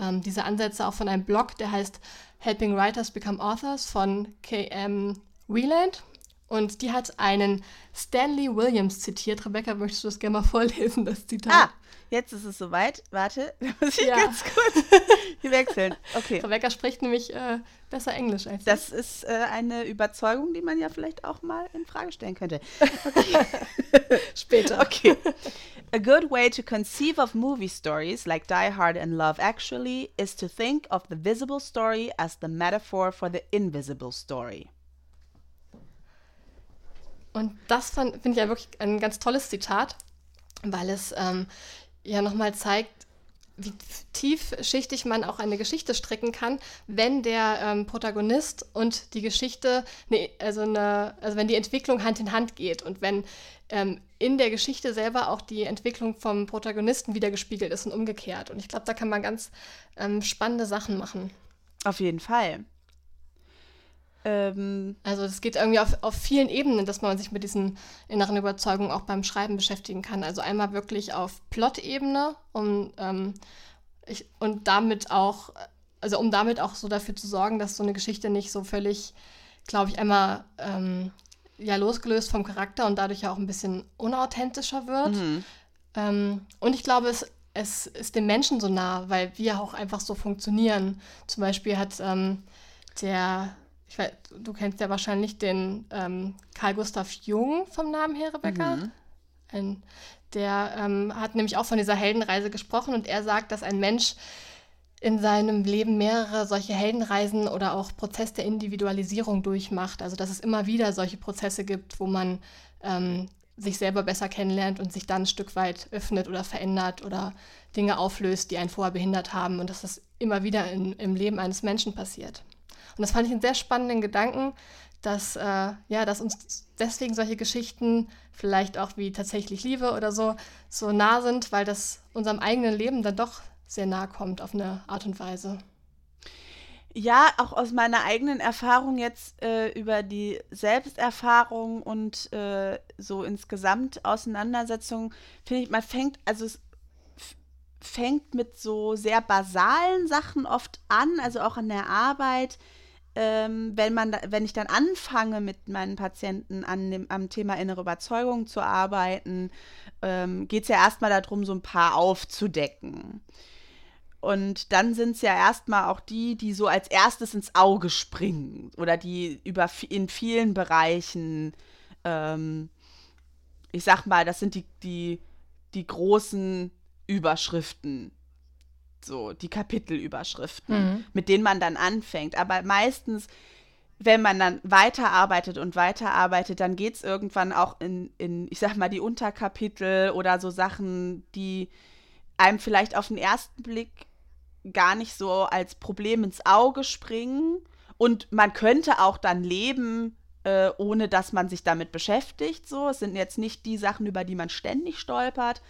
ähm, diese Ansätze auch von einem Blog, der heißt Helping Writers Become Authors von KM Wieland. Und die hat einen Stanley Williams zitiert. Rebecca, möchtest du das gerne mal *laughs* vorlesen, das Zitat? Ah, jetzt ist es soweit. Warte, *laughs* da muss ich ja. ganz kurz *laughs* hier wechseln. Okay. Rebecca spricht nämlich äh, besser Englisch als Das ich. ist äh, eine Überzeugung, die man ja vielleicht auch mal in Frage stellen könnte. Okay. *laughs* Später. Okay. A good way to conceive of movie stories like Die Hard and Love Actually is to think of the visible story as the metaphor for the invisible story. Und das finde ich ja wirklich ein ganz tolles Zitat, weil es ähm, ja nochmal zeigt, wie tiefschichtig man auch eine Geschichte stricken kann, wenn der ähm, Protagonist und die Geschichte, ne, also, eine, also wenn die Entwicklung Hand in Hand geht und wenn ähm, in der Geschichte selber auch die Entwicklung vom Protagonisten wieder gespiegelt ist und umgekehrt. Und ich glaube, da kann man ganz ähm, spannende Sachen machen. Auf jeden Fall. Ähm, also es geht irgendwie auf, auf vielen Ebenen, dass man sich mit diesen inneren Überzeugungen auch beim Schreiben beschäftigen kann. Also einmal wirklich auf Plot-Ebene um, ähm, ich, und damit auch, also um damit auch so dafür zu sorgen, dass so eine Geschichte nicht so völlig, glaube ich, einmal ähm, ja losgelöst vom Charakter und dadurch ja auch ein bisschen unauthentischer wird. Mhm. Ähm, und ich glaube, es, es ist dem Menschen so nah, weil wir auch einfach so funktionieren. Zum Beispiel hat ähm, der ich weiß, du kennst ja wahrscheinlich den ähm, Karl Gustav Jung vom Namen her, Rebecca. Mhm. Ein, der ähm, hat nämlich auch von dieser Heldenreise gesprochen und er sagt, dass ein Mensch in seinem Leben mehrere solche Heldenreisen oder auch Prozess der Individualisierung durchmacht. Also dass es immer wieder solche Prozesse gibt, wo man ähm, sich selber besser kennenlernt und sich dann ein Stück weit öffnet oder verändert oder Dinge auflöst, die einen vorher behindert haben und dass das immer wieder in, im Leben eines Menschen passiert. Und das fand ich einen sehr spannenden Gedanken, dass, äh, ja, dass uns deswegen solche Geschichten, vielleicht auch wie tatsächlich Liebe oder so, so nah sind, weil das unserem eigenen Leben dann doch sehr nahe kommt auf eine Art und Weise. Ja, auch aus meiner eigenen Erfahrung jetzt äh, über die Selbsterfahrung und äh, so insgesamt Auseinandersetzung, finde ich, man fängt, also es fängt mit so sehr basalen Sachen oft an, also auch an der Arbeit. Ähm, wenn man, wenn ich dann anfange mit meinen Patienten an dem, am Thema innere Überzeugung zu arbeiten, ähm, geht es ja erstmal darum, so ein paar aufzudecken. Und dann sind es ja erstmal auch die, die so als erstes ins Auge springen oder die über in vielen Bereichen, ähm, ich sag mal, das sind die, die, die großen Überschriften, so die Kapitelüberschriften, mhm. mit denen man dann anfängt. Aber meistens, wenn man dann weiterarbeitet und weiterarbeitet, dann geht es irgendwann auch in, in, ich sag mal, die Unterkapitel oder so Sachen, die einem vielleicht auf den ersten Blick gar nicht so als Problem ins Auge springen. Und man könnte auch dann leben, äh, ohne dass man sich damit beschäftigt. So, es sind jetzt nicht die Sachen, über die man ständig stolpert.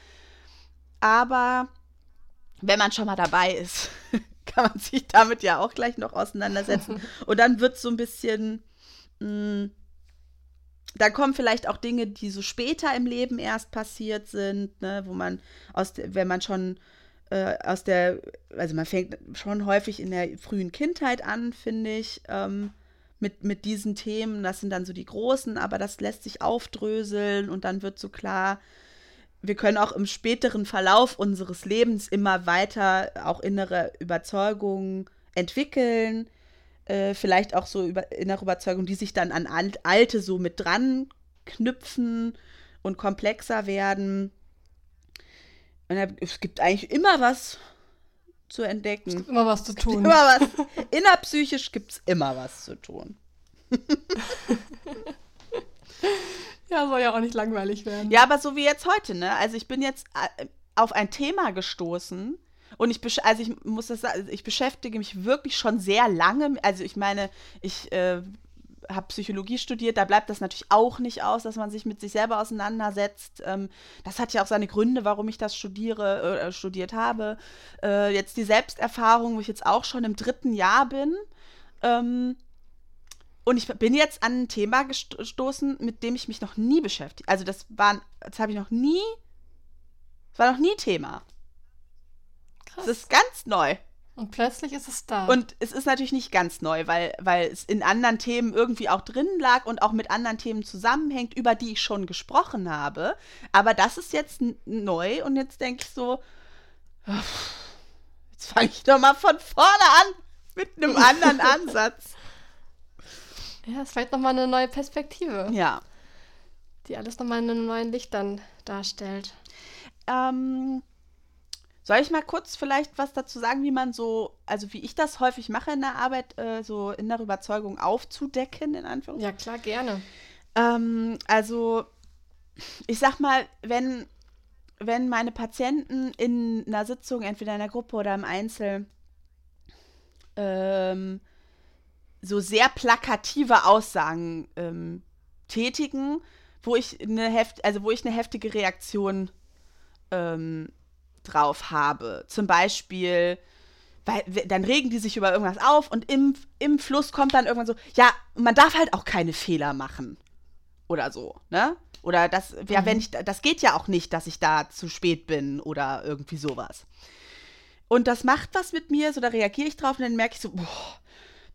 Aber wenn man schon mal dabei ist, *laughs* kann man sich damit ja auch gleich noch auseinandersetzen. *laughs* Und dann wird es so ein bisschen. Mh, mm, da kommen vielleicht auch Dinge, die so später im Leben erst passiert sind, ne, wo man aus, wenn man schon äh, aus der, also man fängt schon häufig in der frühen Kindheit an, finde ich, ähm, mit, mit diesen Themen. Das sind dann so die großen, aber das lässt sich aufdröseln und dann wird so klar, wir können auch im späteren Verlauf unseres Lebens immer weiter auch innere Überzeugungen entwickeln. Äh, vielleicht auch so über, innere Überzeugungen, die sich dann an alte so mit dran knüpfen und komplexer werden. Und es gibt eigentlich immer was zu entdecken. Es gibt immer was zu tun. Immer was. Innerpsychisch gibt es immer was zu tun. *laughs* ja, soll ja auch nicht langweilig werden. Ja, aber so wie jetzt heute, ne? Also ich bin jetzt äh, auf ein Thema gestoßen. Und ich, also ich muss das sagen, ich beschäftige mich wirklich schon sehr lange. Also ich meine, ich äh, habe Psychologie studiert, da bleibt das natürlich auch nicht aus, dass man sich mit sich selber auseinandersetzt. Ähm, das hat ja auch seine Gründe, warum ich das studiere, äh, studiert habe. Äh, jetzt die Selbsterfahrung, wo ich jetzt auch schon im dritten Jahr bin. Ähm, und ich bin jetzt an ein Thema gestoßen, mit dem ich mich noch nie beschäftigt. Also das war, das habe ich noch nie, das war noch nie Thema. Krass. Das ist ganz neu. Und plötzlich ist es da. Und es ist natürlich nicht ganz neu, weil, weil es in anderen Themen irgendwie auch drin lag und auch mit anderen Themen zusammenhängt, über die ich schon gesprochen habe. Aber das ist jetzt neu und jetzt denke ich so, jetzt fange ich doch mal von vorne an mit einem *laughs* anderen Ansatz. Ja, ist vielleicht nochmal eine neue Perspektive. Ja. Die alles nochmal in einem neuen Licht dann darstellt. Ähm, soll ich mal kurz vielleicht was dazu sagen, wie man so, also wie ich das häufig mache in der Arbeit, äh, so innere Überzeugung aufzudecken, in Anführungszeichen? Ja, klar, gerne. Ähm, also, ich sag mal, wenn, wenn meine Patienten in einer Sitzung, entweder in der Gruppe oder im Einzel, ähm, so sehr plakative Aussagen ähm, tätigen, wo ich eine heft also wo ich eine heftige Reaktion ähm, drauf habe. Zum Beispiel, weil dann regen die sich über irgendwas auf und im, im Fluss kommt dann irgendwann so, ja, man darf halt auch keine Fehler machen. Oder so, ne? Oder das, ja, mhm. wenn ich, das geht ja auch nicht, dass ich da zu spät bin oder irgendwie sowas. Und das macht was mit mir, so da reagiere ich drauf und dann merke ich so, boah,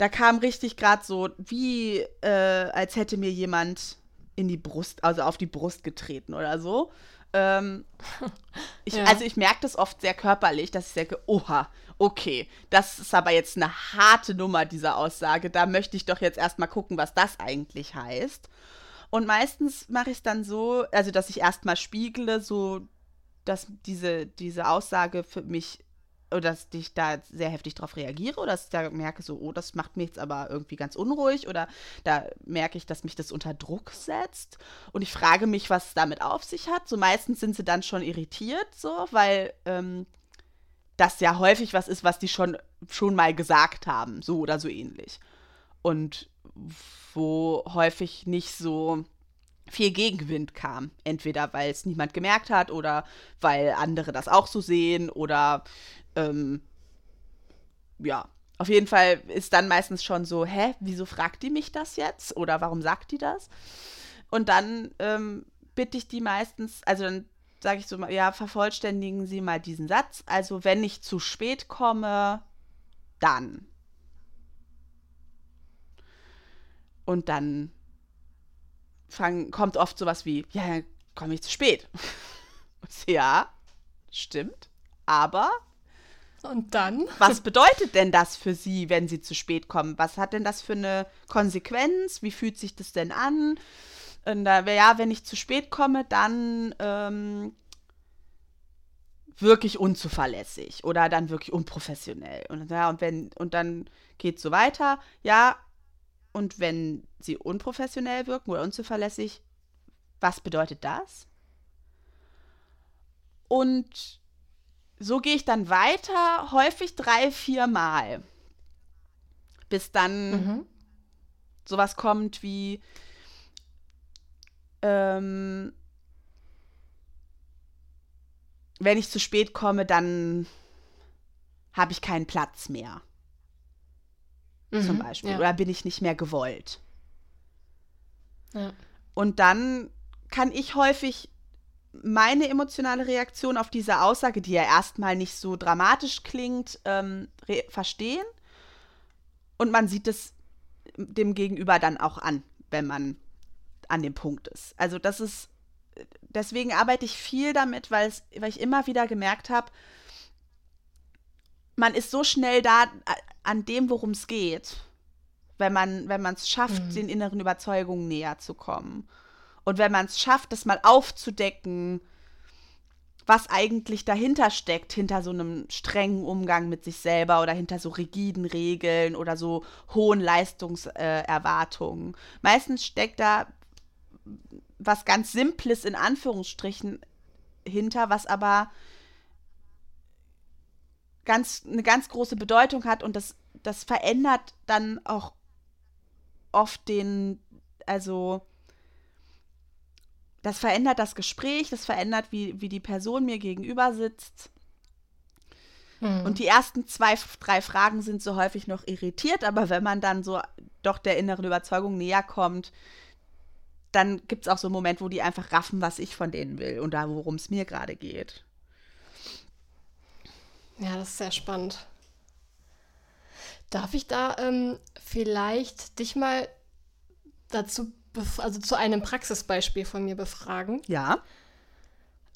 da kam richtig gerade so, wie äh, als hätte mir jemand in die Brust, also auf die Brust getreten oder so. Ähm, *laughs* ich, ja. Also ich merke das oft sehr körperlich, dass ich denke, oha, okay, das ist aber jetzt eine harte Nummer, diese Aussage. Da möchte ich doch jetzt erstmal gucken, was das eigentlich heißt. Und meistens mache ich es dann so, also dass ich erstmal spiegle, so dass diese, diese Aussage für mich dass ich da sehr heftig drauf reagiere oder dass ich da merke, so, oh, das macht mich jetzt aber irgendwie ganz unruhig oder da merke ich, dass mich das unter Druck setzt und ich frage mich, was damit auf sich hat. So meistens sind sie dann schon irritiert, so, weil ähm, das ja häufig was ist, was die schon, schon mal gesagt haben, so oder so ähnlich. Und wo häufig nicht so viel Gegenwind kam. Entweder weil es niemand gemerkt hat oder weil andere das auch so sehen oder ähm, ja. Auf jeden Fall ist dann meistens schon so, hä, wieso fragt die mich das jetzt? Oder warum sagt die das? Und dann ähm, bitte ich die meistens, also dann sage ich so, ja, vervollständigen Sie mal diesen Satz. Also wenn ich zu spät komme, dann. Und dann fang, kommt oft sowas wie, ja, komme ich zu spät. *laughs* ja, stimmt. Aber. Und dann? Was bedeutet denn das für Sie, wenn Sie zu spät kommen? Was hat denn das für eine Konsequenz? Wie fühlt sich das denn an? Und da, ja, wenn ich zu spät komme, dann ähm, wirklich unzuverlässig oder dann wirklich unprofessionell. Und, ja, und, wenn, und dann geht es so weiter. Ja, und wenn sie unprofessionell wirken oder unzuverlässig, was bedeutet das? Und so gehe ich dann weiter, häufig drei, vier Mal, bis dann mhm. sowas kommt wie, ähm, wenn ich zu spät komme, dann habe ich keinen Platz mehr mhm, zum Beispiel. Ja. Oder bin ich nicht mehr gewollt. Ja. Und dann kann ich häufig meine emotionale Reaktion auf diese Aussage, die ja erstmal nicht so dramatisch klingt, ähm, verstehen. Und man sieht es dem Gegenüber dann auch an, wenn man an dem Punkt ist. Also das ist, deswegen arbeite ich viel damit, weil ich immer wieder gemerkt habe, man ist so schnell da an dem, worum es geht, wenn man wenn es schafft, mhm. den inneren Überzeugungen näher zu kommen. Und wenn man es schafft, das mal aufzudecken, was eigentlich dahinter steckt, hinter so einem strengen Umgang mit sich selber oder hinter so rigiden Regeln oder so hohen Leistungserwartungen. Äh, Meistens steckt da was ganz Simples in Anführungsstrichen hinter, was aber ganz, eine ganz große Bedeutung hat und das, das verändert dann auch oft den, also das verändert das Gespräch, das verändert, wie, wie die Person mir gegenüber sitzt. Hm. Und die ersten zwei, drei Fragen sind so häufig noch irritiert, aber wenn man dann so doch der inneren Überzeugung näher kommt, dann gibt es auch so einen Moment, wo die einfach raffen, was ich von denen will und da, worum es mir gerade geht. Ja, das ist sehr spannend. Darf ich da ähm, vielleicht dich mal dazu, also zu einem Praxisbeispiel von mir befragen? Ja.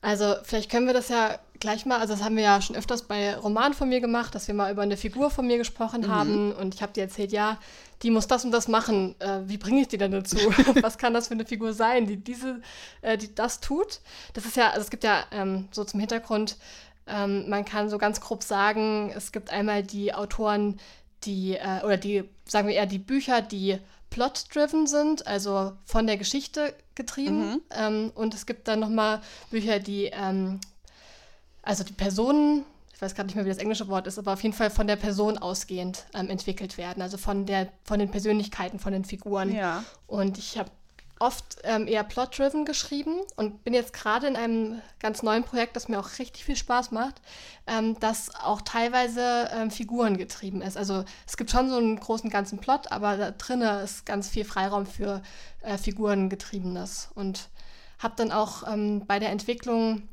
Also vielleicht können wir das ja gleich mal, also das haben wir ja schon öfters bei Romanen von mir gemacht, dass wir mal über eine Figur von mir gesprochen mhm. haben und ich habe dir erzählt, ja, die muss das und das machen. Äh, wie bringe ich die denn dazu? *laughs* Was kann das für eine Figur sein, die diese, äh, die das tut? Das ist ja, also es gibt ja ähm, so zum Hintergrund, ähm, man kann so ganz grob sagen, es gibt einmal die Autoren, die, äh, oder die, sagen wir eher die Bücher, die plot-driven sind, also von der Geschichte getrieben. Mhm. Ähm, und es gibt dann nochmal Bücher, die, ähm, also die Personen, ich weiß gerade nicht mehr, wie das englische Wort ist, aber auf jeden Fall von der Person ausgehend ähm, entwickelt werden, also von, der, von den Persönlichkeiten, von den Figuren. Ja. Und ich habe oft ähm, eher plot-driven geschrieben und bin jetzt gerade in einem ganz neuen Projekt, das mir auch richtig viel Spaß macht, ähm, das auch teilweise ähm, Figuren getrieben ist. Also es gibt schon so einen großen ganzen Plot, aber da drinnen ist ganz viel Freiraum für äh, Figurengetriebenes und habe dann auch ähm, bei der Entwicklung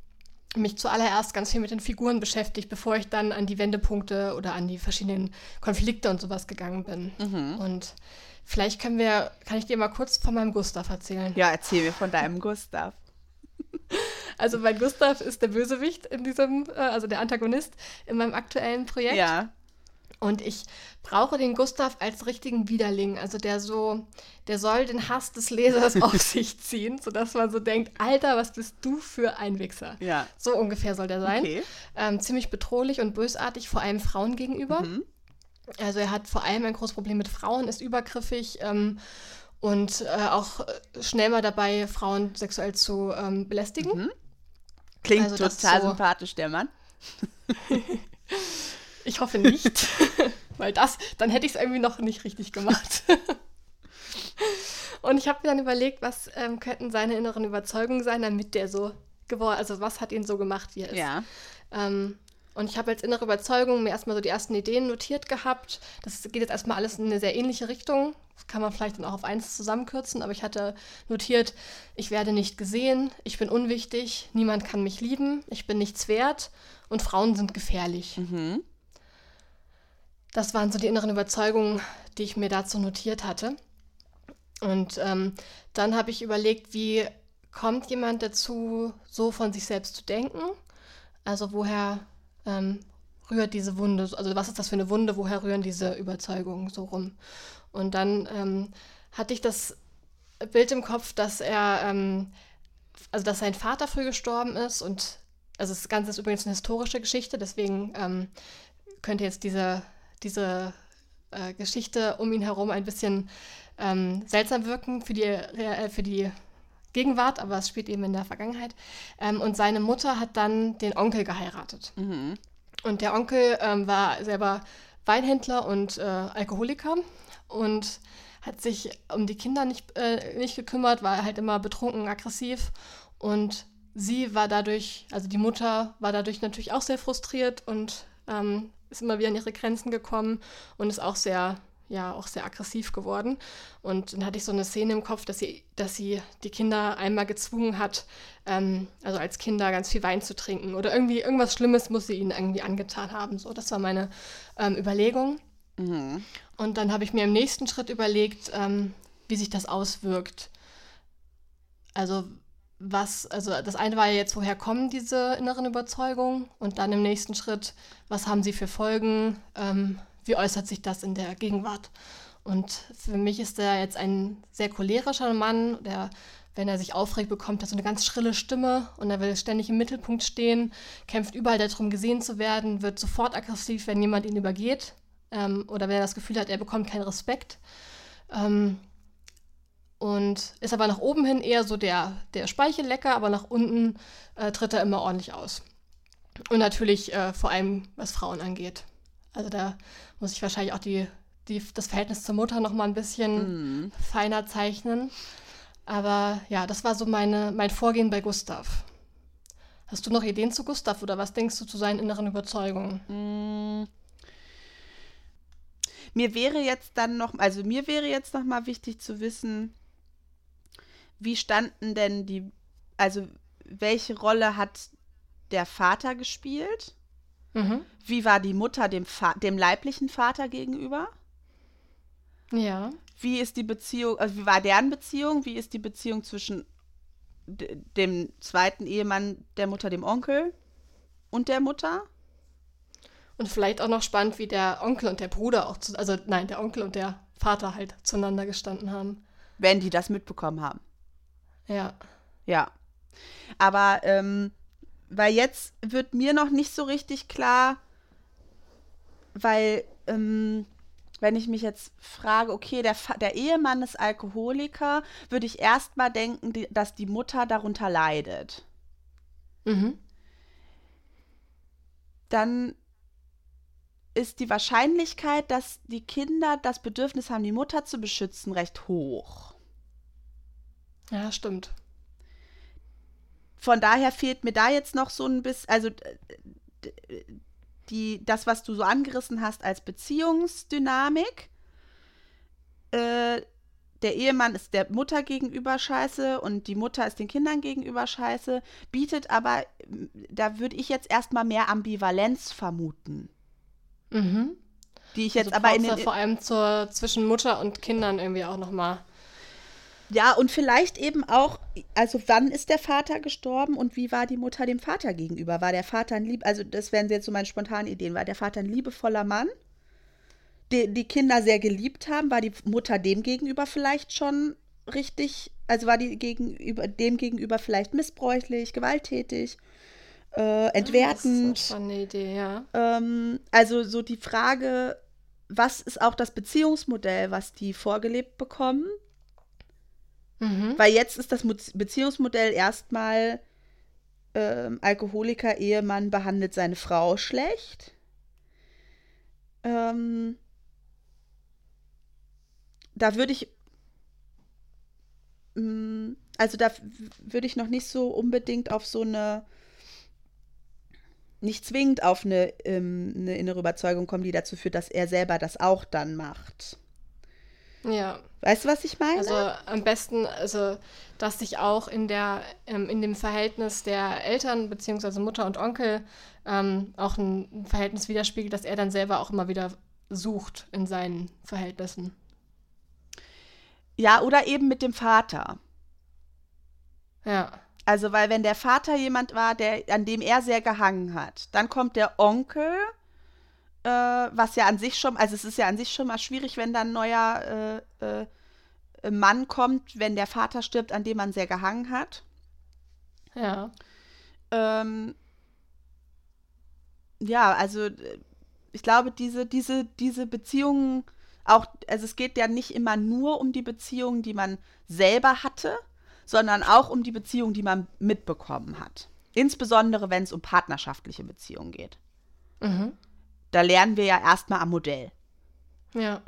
mich zuallererst ganz viel mit den Figuren beschäftigt, bevor ich dann an die Wendepunkte oder an die verschiedenen Konflikte und sowas gegangen bin. Mhm. Und Vielleicht können wir, kann ich dir mal kurz von meinem Gustav erzählen. Ja, erzähl mir von deinem Gustav. *laughs* Also mein Gustav ist der Bösewicht in diesem, äh, also der Antagonist in meinem aktuellen Projekt. Ja. Und ich brauche den Gustav als richtigen Widerling. Also der so, der soll den Hass des Lesers *laughs* auf sich ziehen, sodass man so denkt, Alter, was bist du für ein Wichser? Ja. So ungefähr soll der sein. Okay. Ähm, ziemlich bedrohlich und bösartig, vor allem Frauen gegenüber. Mhm. Also er hat vor allem ein großes Problem mit Frauen, ist übergriffig ähm, und äh, auch schnell mal dabei, Frauen sexuell zu ähm, belästigen. Mhm. Klingt Also total so- sympathisch, der Mann. *laughs* Ich hoffe nicht, *laughs* weil das, dann hätte ich es irgendwie noch nicht richtig gemacht. *laughs* Und ich habe mir dann überlegt, was ähm, könnten seine inneren Überzeugungen sein, damit der so geworden, also was hat ihn so gemacht, wie er ist. Ja. Ähm, und ich habe als innere Überzeugung mir erstmal so die ersten Ideen notiert gehabt. Das geht jetzt erstmal alles in eine sehr ähnliche Richtung. Das kann man vielleicht dann auch auf eins zusammenkürzen, aber ich hatte notiert, ich werde nicht gesehen, ich bin unwichtig, niemand kann mich lieben, ich bin nichts wert und Frauen sind gefährlich. Mhm. Das waren so die inneren Überzeugungen, die ich mir dazu notiert hatte. Und ähm, dann habe ich überlegt, wie kommt jemand dazu, so von sich selbst zu denken? Also woher ähm, rührt diese Wunde? Also was ist das für eine Wunde? Woher rühren diese Überzeugungen so rum? Und dann ähm, hatte ich das Bild im Kopf, dass er, ähm, also dass sein Vater früh gestorben ist und also das Ganze ist übrigens eine historische Geschichte, deswegen ähm, könnte jetzt diese, diese äh, Geschichte um ihn herum ein bisschen ähm, seltsam wirken für die, äh, für die Gegenwart, aber es spielt eben in der Vergangenheit. Ähm, und seine Mutter hat dann den Onkel geheiratet. Mhm. Und der Onkel ähm, war selber Weinhändler und äh, Alkoholiker und hat sich um die Kinder nicht, äh, nicht gekümmert, war halt immer betrunken, aggressiv. Und sie war dadurch, also die Mutter war dadurch natürlich auch sehr frustriert und ähm, ist immer wieder an ihre Grenzen gekommen und ist auch sehr, ja, auch sehr aggressiv geworden. Und dann hatte ich so eine Szene im Kopf, dass sie, dass sie die Kinder einmal gezwungen hat, ähm, also als Kinder ganz viel Wein zu trinken oder irgendwie irgendwas Schlimmes muss sie ihnen irgendwie angetan haben. So, das war meine ähm, Überlegung. Mhm. Und dann habe ich mir im nächsten Schritt überlegt, ähm, wie sich das auswirkt. Also was, also das eine war ja jetzt, woher kommen diese inneren Überzeugungen? Und dann im nächsten Schritt, was haben sie für Folgen? Ähm, wie äußert sich das in der Gegenwart? Und für mich ist er jetzt ein sehr cholerischer Mann, der, wenn er sich aufregt, bekommt er so eine ganz schrille Stimme und er will ständig im Mittelpunkt stehen, kämpft überall darum, gesehen zu werden, wird sofort aggressiv, wenn jemand ihn übergeht ähm, oder wenn er das Gefühl hat, er bekommt keinen Respekt. Ähm, und ist aber nach oben hin eher so der, der Speichellecker, aber nach unten äh, tritt er immer ordentlich aus. Und natürlich äh, vor allem, was Frauen angeht. Also da muss ich wahrscheinlich auch die, die, das Verhältnis zur Mutter noch mal ein bisschen Mhm. feiner zeichnen. Aber ja, das war so meine, mein Vorgehen bei Gustav. Hast du noch Ideen zu Gustav oder was denkst du zu seinen inneren Überzeugungen? Mm. Mir wäre jetzt dann noch, also mir wäre jetzt noch mal wichtig zu wissen, wie standen denn die, also welche Rolle hat der Vater gespielt? Mhm. Wie war die Mutter dem, dem leiblichen Vater gegenüber? Ja. Wie ist die Beziehung, also wie war deren Beziehung? Wie ist die Beziehung zwischen dem zweiten Ehemann der Mutter, dem Onkel und der Mutter? Und vielleicht auch noch spannend, wie der Onkel und der Bruder auch, zu, also nein, der Onkel und der Vater halt zueinander gestanden haben. Wenn die das mitbekommen haben. Ja. Ja. Aber, ähm, weil jetzt wird mir noch nicht so richtig klar, weil, ähm, wenn ich mich jetzt frage, okay, der, der Ehemann ist Alkoholiker, würde ich erstmal denken, die, dass die Mutter darunter leidet. Mhm. Dann ist die Wahrscheinlichkeit, dass die Kinder das Bedürfnis haben, die Mutter zu beschützen, recht hoch. Ja, stimmt. Von daher fehlt mir da jetzt noch so ein bisschen, also die, das, was du so angerissen hast als Beziehungsdynamik. Äh, der Ehemann ist der Mutter gegenüber scheiße und die Mutter ist den Kindern gegenüber scheiße, bietet aber, da würde ich jetzt erstmal mehr Ambivalenz vermuten. Mhm. Die ich jetzt also aber in den, vor allem zur, zwischen Mutter und Kindern irgendwie auch nochmal. Ja, und vielleicht eben auch, also wann ist der Vater gestorben und wie war die Mutter dem Vater gegenüber? War der Vater ein lieb, also das wären jetzt so meine spontanen Ideen, war der Vater ein liebevoller Mann? die, die Kinder sehr geliebt haben, war die Mutter dem gegenüber vielleicht schon richtig, also war die gegenüber, dem gegenüber vielleicht missbräuchlich, gewalttätig, äh, entwertend. Das ist eine Idee, ja. Ähm, also so die Frage, was ist auch das Beziehungsmodell, was die vorgelebt bekommen? Mhm. Weil jetzt ist das Mo- Beziehungsmodell erstmal ähm, Alkoholiker, Ehemann behandelt seine Frau schlecht. Ähm, da würde ich, mm, also da würde ich noch nicht so unbedingt auf so eine, nicht zwingend auf eine, ähm, eine innere Überzeugung kommen, die dazu führt, dass er selber das auch dann macht. Ja. Weißt du, was ich meine? Also am besten, also dass sich auch in der, ähm, in dem Verhältnis der Eltern beziehungsweise Mutter und Onkel ähm, auch ein, Verhältnis widerspiegelt, dass er dann selber auch immer wieder sucht in seinen Verhältnissen. ja, oder eben mit dem Vater. Ja. Also, weil wenn der Vater jemand war, der, an dem er sehr gehangen hat, dann kommt der Onkel, äh, was ja an sich schon, also es ist ja an sich schon mal schwierig, wenn dann ein neuer äh, äh, Mann kommt, wenn der Vater stirbt, an dem man sehr gehangen hat. Ja. Ähm, ja, also äh, ich glaube, diese, diese, diese Beziehungen, auch, also es geht ja nicht immer nur um die Beziehungen, die man selber hatte, sondern auch um die Beziehungen, die man mitbekommen hat. Insbesondere, wenn es um partnerschaftliche Beziehungen geht. Mhm. Da lernen wir ja erstmal am Modell. Ja.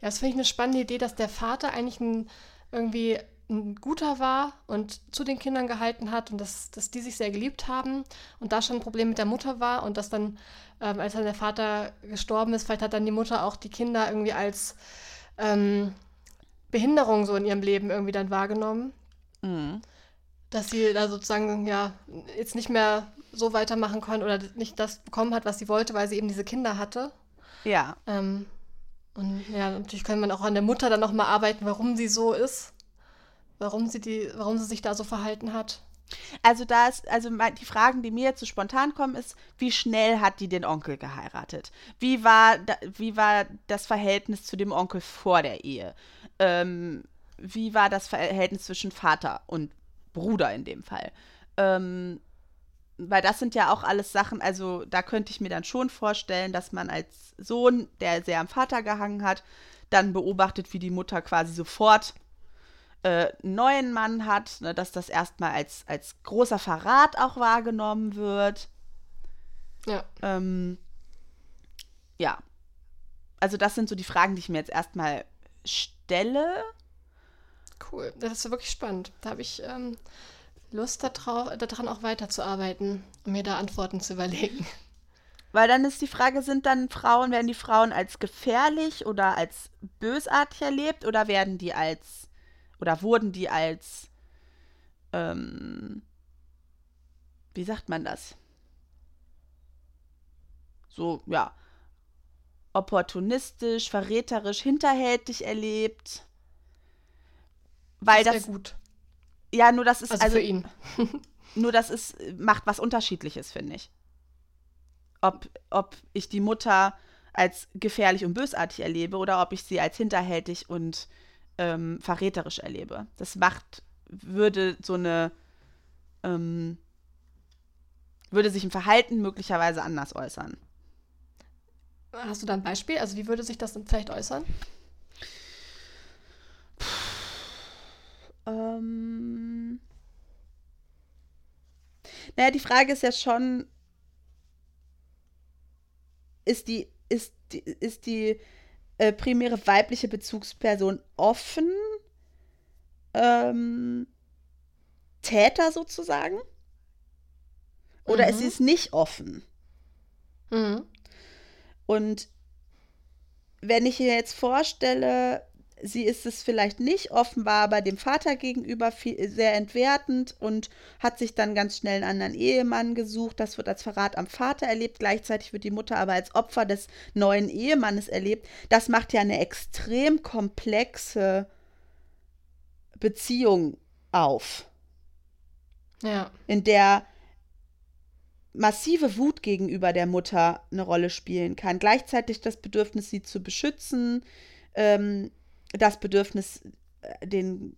Ja, das finde ich eine spannende Idee, dass der Vater eigentlich ein, irgendwie ein guter war und zu den Kindern gehalten hat und dass, dass die sich sehr geliebt haben und da schon ein Problem mit der Mutter war und dass dann, ähm, als dann der Vater gestorben ist, vielleicht hat dann die Mutter auch die Kinder irgendwie als ähm, Behinderung so in ihrem Leben irgendwie dann wahrgenommen, Mhm. dass sie da sozusagen ja jetzt nicht mehr so weitermachen konnte oder nicht das bekommen hat, was sie wollte, weil sie eben diese Kinder hatte. Ja, Ähm, und ja, natürlich kann man auch an der Mutter dann nochmal arbeiten, warum sie so ist. Warum sie die, warum sie sich da so verhalten hat. also da ist, also die Fragen, die mir jetzt so spontan kommen, ist, wie schnell hat die den Onkel geheiratet? Wie war, wie war das Verhältnis zu dem Onkel vor der Ehe? Ähm, wie war das Verhältnis zwischen Vater und Bruder in dem Fall? Ähm, weil das sind ja auch alles Sachen, also da könnte ich mir dann schon vorstellen, dass man als Sohn, der sehr am Vater gehangen hat, dann beobachtet, wie die Mutter quasi sofort äh, einen neuen Mann hat, ne, dass das erstmal als, als großer Verrat auch wahrgenommen wird. Ja. Ähm, ja. Also das sind so die Fragen, die ich mir jetzt erstmal stelle. Cool. Das ist wirklich spannend. Da habe ich ähm, Lust daran auch weiterzuarbeiten und mir da Antworten zu überlegen. Weil dann ist die Frage, sind dann Frauen, werden die Frauen als gefährlich oder als bösartig erlebt oder werden die als, oder wurden die als, ähm, wie sagt man das? So, ja, opportunistisch, verräterisch, hinterhältig erlebt. Weil das das, gut. Ja, nur das ist, Also, also, für ihn. *laughs* nur das ist, macht was Unterschiedliches, finde ich. Ob, ob ich die Mutter als gefährlich und bösartig erlebe oder ob ich sie als hinterhältig und ähm, verräterisch erlebe. Das macht, würde so eine, ähm, würde sich im Verhalten möglicherweise anders äußern. Hast du da ein Beispiel? Also wie würde sich das denn vielleicht äußern? Ähm, naja, die Frage ist ja schon, ist die, ist die, ist die äh, primäre weibliche Bezugsperson offen? Ähm, Täter sozusagen? Oder ist Mhm. sie es nicht offen? Mhm. Und wenn ich mir jetzt vorstelle, sie ist es vielleicht nicht, offenbar aber dem Vater gegenüber viel, sehr entwertend und hat sich dann ganz schnell einen anderen Ehemann gesucht. Das wird als Verrat am Vater erlebt. Gleichzeitig wird die Mutter aber als Opfer des neuen Ehemannes erlebt. Das macht ja eine extrem komplexe Beziehung auf Ja. in der massive Wut gegenüber der Mutter eine Rolle spielen kann. Gleichzeitig das Bedürfnis, sie zu beschützen, ähm, das Bedürfnis, äh, den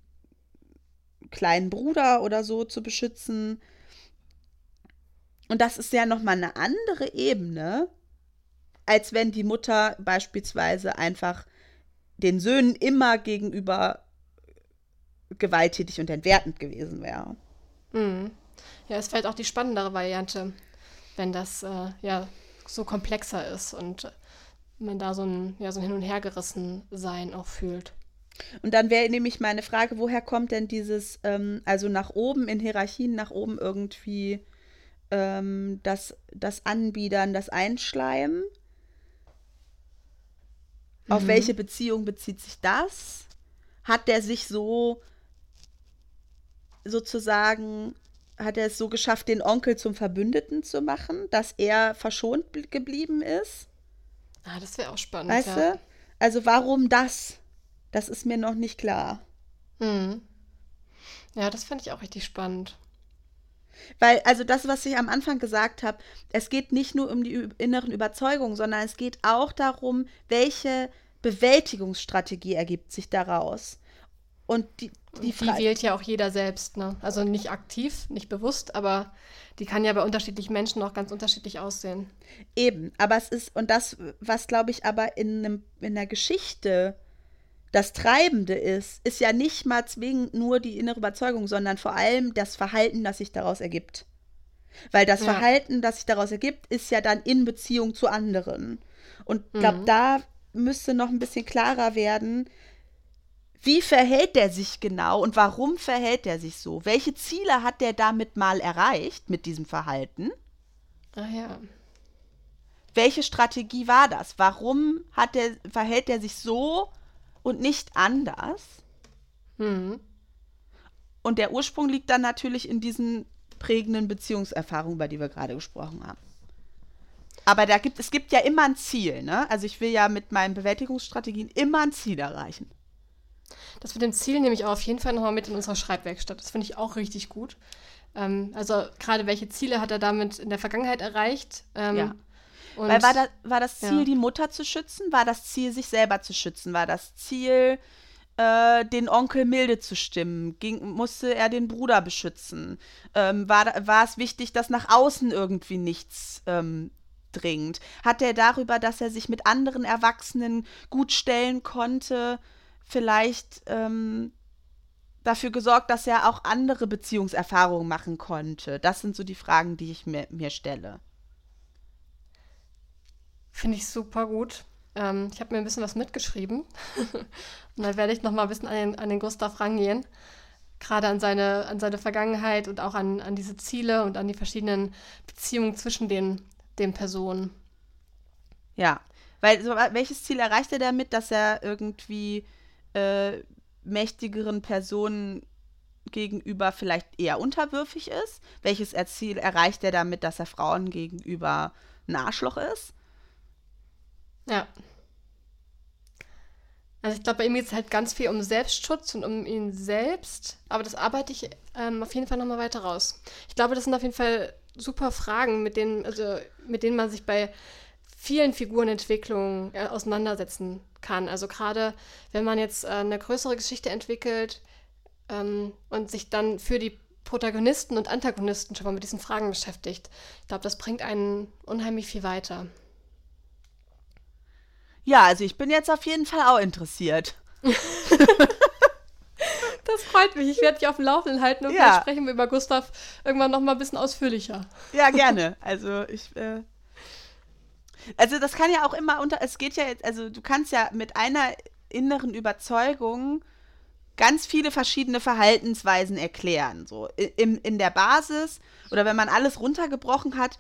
kleinen Bruder oder so zu beschützen. Und das ist ja nochmal eine andere Ebene, als wenn die Mutter beispielsweise einfach den Söhnen immer gegenüber gewalttätig und entwertend gewesen wäre. Mhm. Ja, es fällt auch die spannendere Variante, wenn das äh, ja so komplexer ist und man da so ein, ja, so ein Hin- und Hergerissen sein auch fühlt. Und dann wäre nämlich meine Frage, woher kommt denn dieses, ähm, also nach oben in Hierarchien, nach oben irgendwie ähm, das, das Anbiedern, das Einschleimen? Auf Mhm. welche Beziehung bezieht sich das? Hat der sich so sozusagen, hat er es so geschafft, den Onkel zum Verbündeten zu machen, dass er verschont bl- geblieben ist? Ah, das wäre auch spannend. Weißt ja. du? Also warum das? Das ist mir noch nicht klar. Mhm. Ja, das fand ich auch richtig spannend. Weil, also das, was ich am Anfang gesagt habe, es geht nicht nur um die inneren Überzeugungen, sondern es geht auch darum, welche Bewältigungsstrategie ergibt sich daraus. Und die, die, Die wählt ja auch jeder selbst, ne? Also nicht aktiv, nicht bewusst, aber die kann ja bei unterschiedlichen Menschen auch ganz unterschiedlich aussehen. Eben, aber es ist, und das, was glaube ich aber in, einem, in der Geschichte das Treibende ist, ist ja nicht mal zwingend nur die innere Überzeugung, sondern vor allem das Verhalten, das sich daraus ergibt. Weil das Ja. Verhalten, das sich daraus ergibt, ist ja dann in Beziehung zu anderen. Und ich glaube, Mhm. da müsste noch ein bisschen klarer werden, wie verhält der sich genau und warum verhält er sich so? Welche Ziele hat der damit mal erreicht mit diesem Verhalten? Ah ja. welche Strategie war das? Warum hat der, verhält er sich so und nicht anders? Mhm. Und der Ursprung liegt dann natürlich in diesen prägenden Beziehungserfahrungen, über die wir gerade gesprochen haben. Aber da gibt, es gibt ja immer ein Ziel, ne? Also ich will ja mit meinen Bewältigungsstrategien immer ein Ziel erreichen. Das mit dem Ziel nehme ich auch auf jeden Fall nochmal mit in unserer Schreibwerkstatt. Das finde ich auch richtig gut. Ähm, also gerade welche Ziele hat er damit in der Vergangenheit erreicht? Ähm, Ja. Weil war, da, war das Ziel, ja. die Mutter zu schützen? War das Ziel, sich selber zu schützen? War das Ziel, äh, den Onkel milde zu stimmen? Ging, musste er den Bruder beschützen? Ähm, war, war es wichtig, dass nach außen irgendwie nichts ähm, dringt? Hat er darüber, dass er sich mit anderen Erwachsenen gut stellen konnte, vielleicht ähm, dafür gesorgt, dass er auch andere Beziehungserfahrungen machen konnte? Das sind so die Fragen, die ich mir, mir stelle. Finde ich super gut. Ähm, ich habe mir ein bisschen was mitgeschrieben. *laughs* und dann werde ich noch mal ein bisschen an den, an den Gustav rangehen. Gerade an seine, an seine Vergangenheit und auch an, an diese Ziele und an die verschiedenen Beziehungen zwischen den, den Personen. Ja, weil so, welches Ziel erreicht er damit, dass er irgendwie äh, mächtigeren Personen gegenüber vielleicht eher unterwürfig ist? Welches Ziel erreicht er damit, dass er Frauen gegenüber ein Arschloch ist? Ja. Also ich glaube, bei ihm geht es halt ganz viel um Selbstschutz und um ihn selbst. Aber das arbeite ich ähm, auf jeden Fall nochmal weiter raus. Ich glaube, das sind auf jeden Fall super Fragen, mit denen, also, mit denen man sich bei vielen Figurenentwicklungen äh, auseinandersetzen kann. Also gerade wenn man jetzt äh, eine größere Geschichte entwickelt ähm, und sich dann für die Protagonisten und Antagonisten schon mal mit diesen Fragen beschäftigt. Ich glaube, das bringt einen unheimlich viel weiter. Ja, also ich bin jetzt auf jeden Fall auch interessiert. *laughs* Das freut mich. Ich werde dich auf dem Laufenden halten und Ja. vielleicht sprechen wir über Gustav irgendwann noch mal ein bisschen ausführlicher. Ja, gerne. Also ich. Äh, also das kann ja auch immer unter. Es geht ja jetzt. Also du kannst ja mit einer inneren Überzeugung ganz viele verschiedene Verhaltensweisen erklären. So in, in der Basis oder wenn man alles runtergebrochen hat,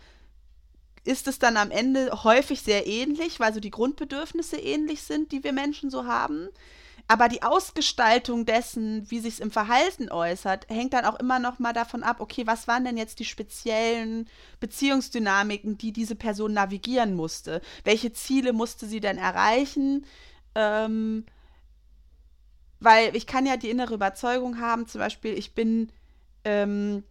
ist es dann am Ende häufig sehr ähnlich, weil so die Grundbedürfnisse ähnlich sind, die wir Menschen so haben. Aber die Ausgestaltung dessen, wie sich es im Verhalten äußert, hängt dann auch immer noch mal davon ab, okay, was waren denn jetzt die speziellen Beziehungsdynamiken, die diese Person navigieren musste? Welche Ziele musste sie denn erreichen? Ähm, weil ich kann ja die innere Überzeugung haben, zum Beispiel, ich bin ähm,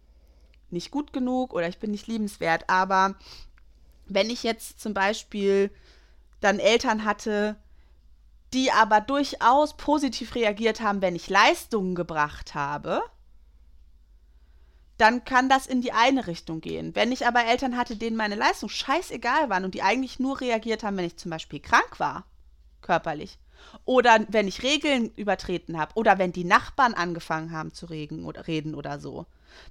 nicht gut genug oder ich bin nicht liebenswert. Aber wenn ich jetzt zum Beispiel dann Eltern hatte, die aber durchaus positiv reagiert haben, wenn ich Leistungen gebracht habe, dann kann das in die eine Richtung gehen. Wenn ich aber Eltern hatte, denen meine Leistungen scheißegal waren und die eigentlich nur reagiert haben, wenn ich zum Beispiel krank war, körperlich, oder wenn ich Regeln übertreten habe, oder wenn die Nachbarn angefangen haben zu reden oder, reden oder so,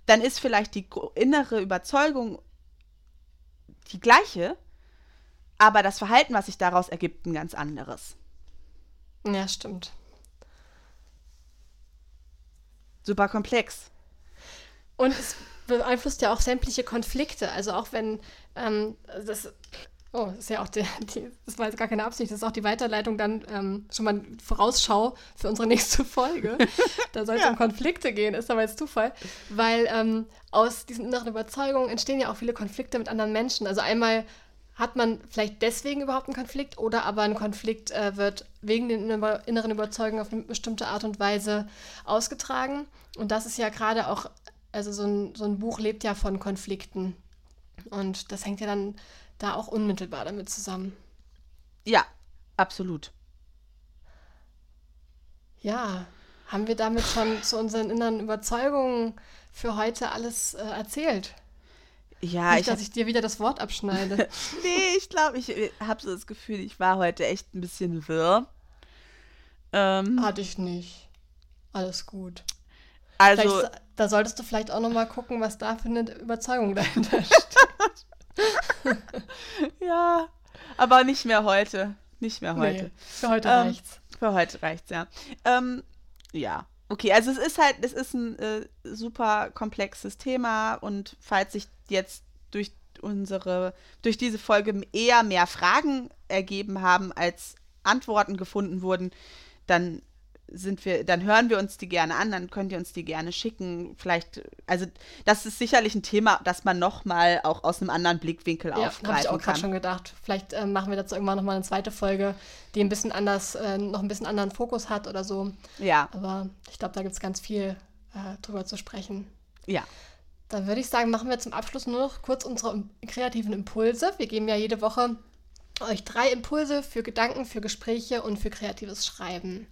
dann ist vielleicht die innere Überzeugung die gleiche, aber das Verhalten, was sich daraus ergibt, ein ganz anderes. Ja, stimmt. Super komplex. Und es beeinflusst ja auch sämtliche Konflikte. Also auch wenn ähm, das Oh, das ist ja auch die, die, das war jetzt gar keine Absicht, das ist auch die Weiterleitung dann ähm, schon mal Vorausschau für unsere nächste Folge. *laughs* da soll es ja. um Konflikte gehen, ist aber jetzt Zufall. Weil ähm, aus diesen inneren Überzeugungen entstehen ja auch viele Konflikte mit anderen Menschen. Also einmal hat man vielleicht deswegen überhaupt einen Konflikt oder aber ein Konflikt äh, wird wegen den inneren Überzeugungen auf eine bestimmte Art und Weise ausgetragen. Und das ist ja gerade auch, also so ein, so ein Buch lebt ja von Konflikten. Und das hängt ja dann da auch unmittelbar damit zusammen. Ja, absolut. Ja, haben wir damit schon zu unseren inneren Überzeugungen für heute alles äh, erzählt? Ja, Nicht, ich dass ich dir wieder das Wort abschneide. *laughs* nee, ich glaube, ich äh, habe so das Gefühl, ich war heute echt ein bisschen wirr. Ähm, Hatte ich nicht. Alles gut. Also, vielleicht, da solltest du vielleicht auch noch mal gucken, was da für eine Überzeugung dahinter steht. *laughs* ja, aber nicht mehr heute. Nicht mehr heute. Nee, für heute ähm, reicht's. Für heute reicht's, ja. Ähm, ja. Okay, also es ist halt, es ist ein äh, super komplexes Thema und falls sich jetzt durch unsere, durch diese Folge eher mehr Fragen ergeben haben, als Antworten gefunden wurden, dann sind wir, dann hören wir uns die gerne an, dann könnt ihr uns die gerne schicken. Vielleicht, also das ist sicherlich ein Thema, das man nochmal auch aus einem anderen Blickwinkel ja, aufgreifen habe ich auch gerade schon gedacht. Vielleicht äh, machen wir dazu irgendwann nochmal eine zweite Folge, die ein bisschen anders, äh, noch ein bisschen anderen Fokus hat oder so. Ja. Aber ich glaube, da gibt es ganz viel äh, drüber zu sprechen. Ja. Dann würde ich sagen, machen wir zum Abschluss nur noch kurz unsere kreativen Impulse. Wir geben ja jede Woche euch drei Impulse für Gedanken, für Gespräche und für kreatives Schreiben.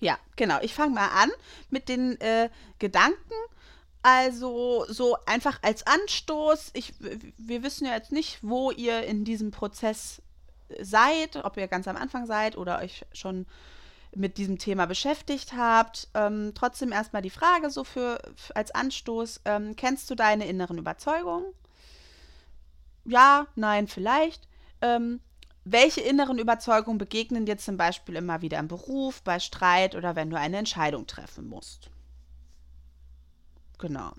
Ja, genau. Ich fange mal an mit den äh, Gedanken. Also so einfach als Anstoß. Ich, wir wissen ja jetzt nicht, wo ihr in diesem Prozess seid, ob ihr ganz am Anfang seid oder euch schon mit diesem Thema beschäftigt habt. Ähm, trotzdem erstmal die Frage so für, als Anstoß. Ähm, kennst du deine inneren Überzeugungen? Ja, nein, vielleicht. Ähm, welche inneren Überzeugungen begegnen dir zum Beispiel immer wieder im Beruf, bei Streit oder wenn du eine Entscheidung treffen musst? Genau.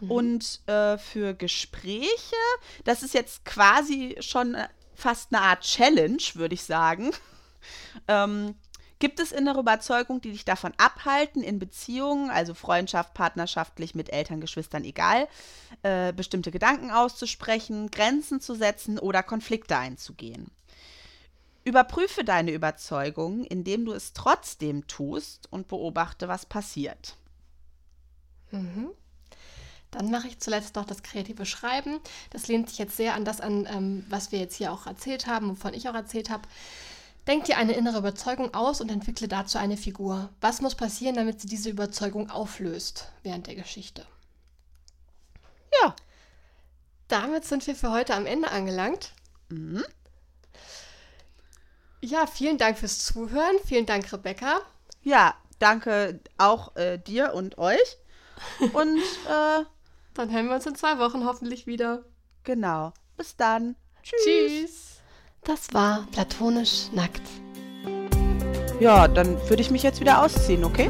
Mhm. Und äh, für Gespräche, das ist jetzt quasi schon äh, fast eine Art Challenge, würde ich sagen. *laughs* ähm, Gibt es innere Überzeugungen, die dich davon abhalten, in Beziehungen, also Freundschaft, partnerschaftlich mit Eltern, Geschwistern, egal, äh, bestimmte Gedanken auszusprechen, Grenzen zu setzen oder Konflikte einzugehen? Überprüfe deine Überzeugungen, indem du es trotzdem tust und beobachte, was passiert. Mhm. Dann mache ich zuletzt noch das kreative Schreiben. Das lehnt sich jetzt sehr an das an, ähm, was wir jetzt hier auch erzählt haben, wovon ich auch erzählt habe. Denk dir eine innere Überzeugung aus und entwickle dazu eine Figur. Was muss passieren, damit sie diese Überzeugung auflöst während der Geschichte? Ja. Damit sind wir für heute am Ende angelangt. Mhm. Ja, vielen Dank fürs Zuhören. Vielen Dank, Rebecca. Ja, danke auch äh, dir und euch. *laughs* Und äh, dann hören wir uns in zwei Wochen hoffentlich wieder. Genau. Bis dann. Tschüss. Tschüss. Das war platonisch nackt. Ja, dann würde ich mich jetzt wieder ausziehen, okay?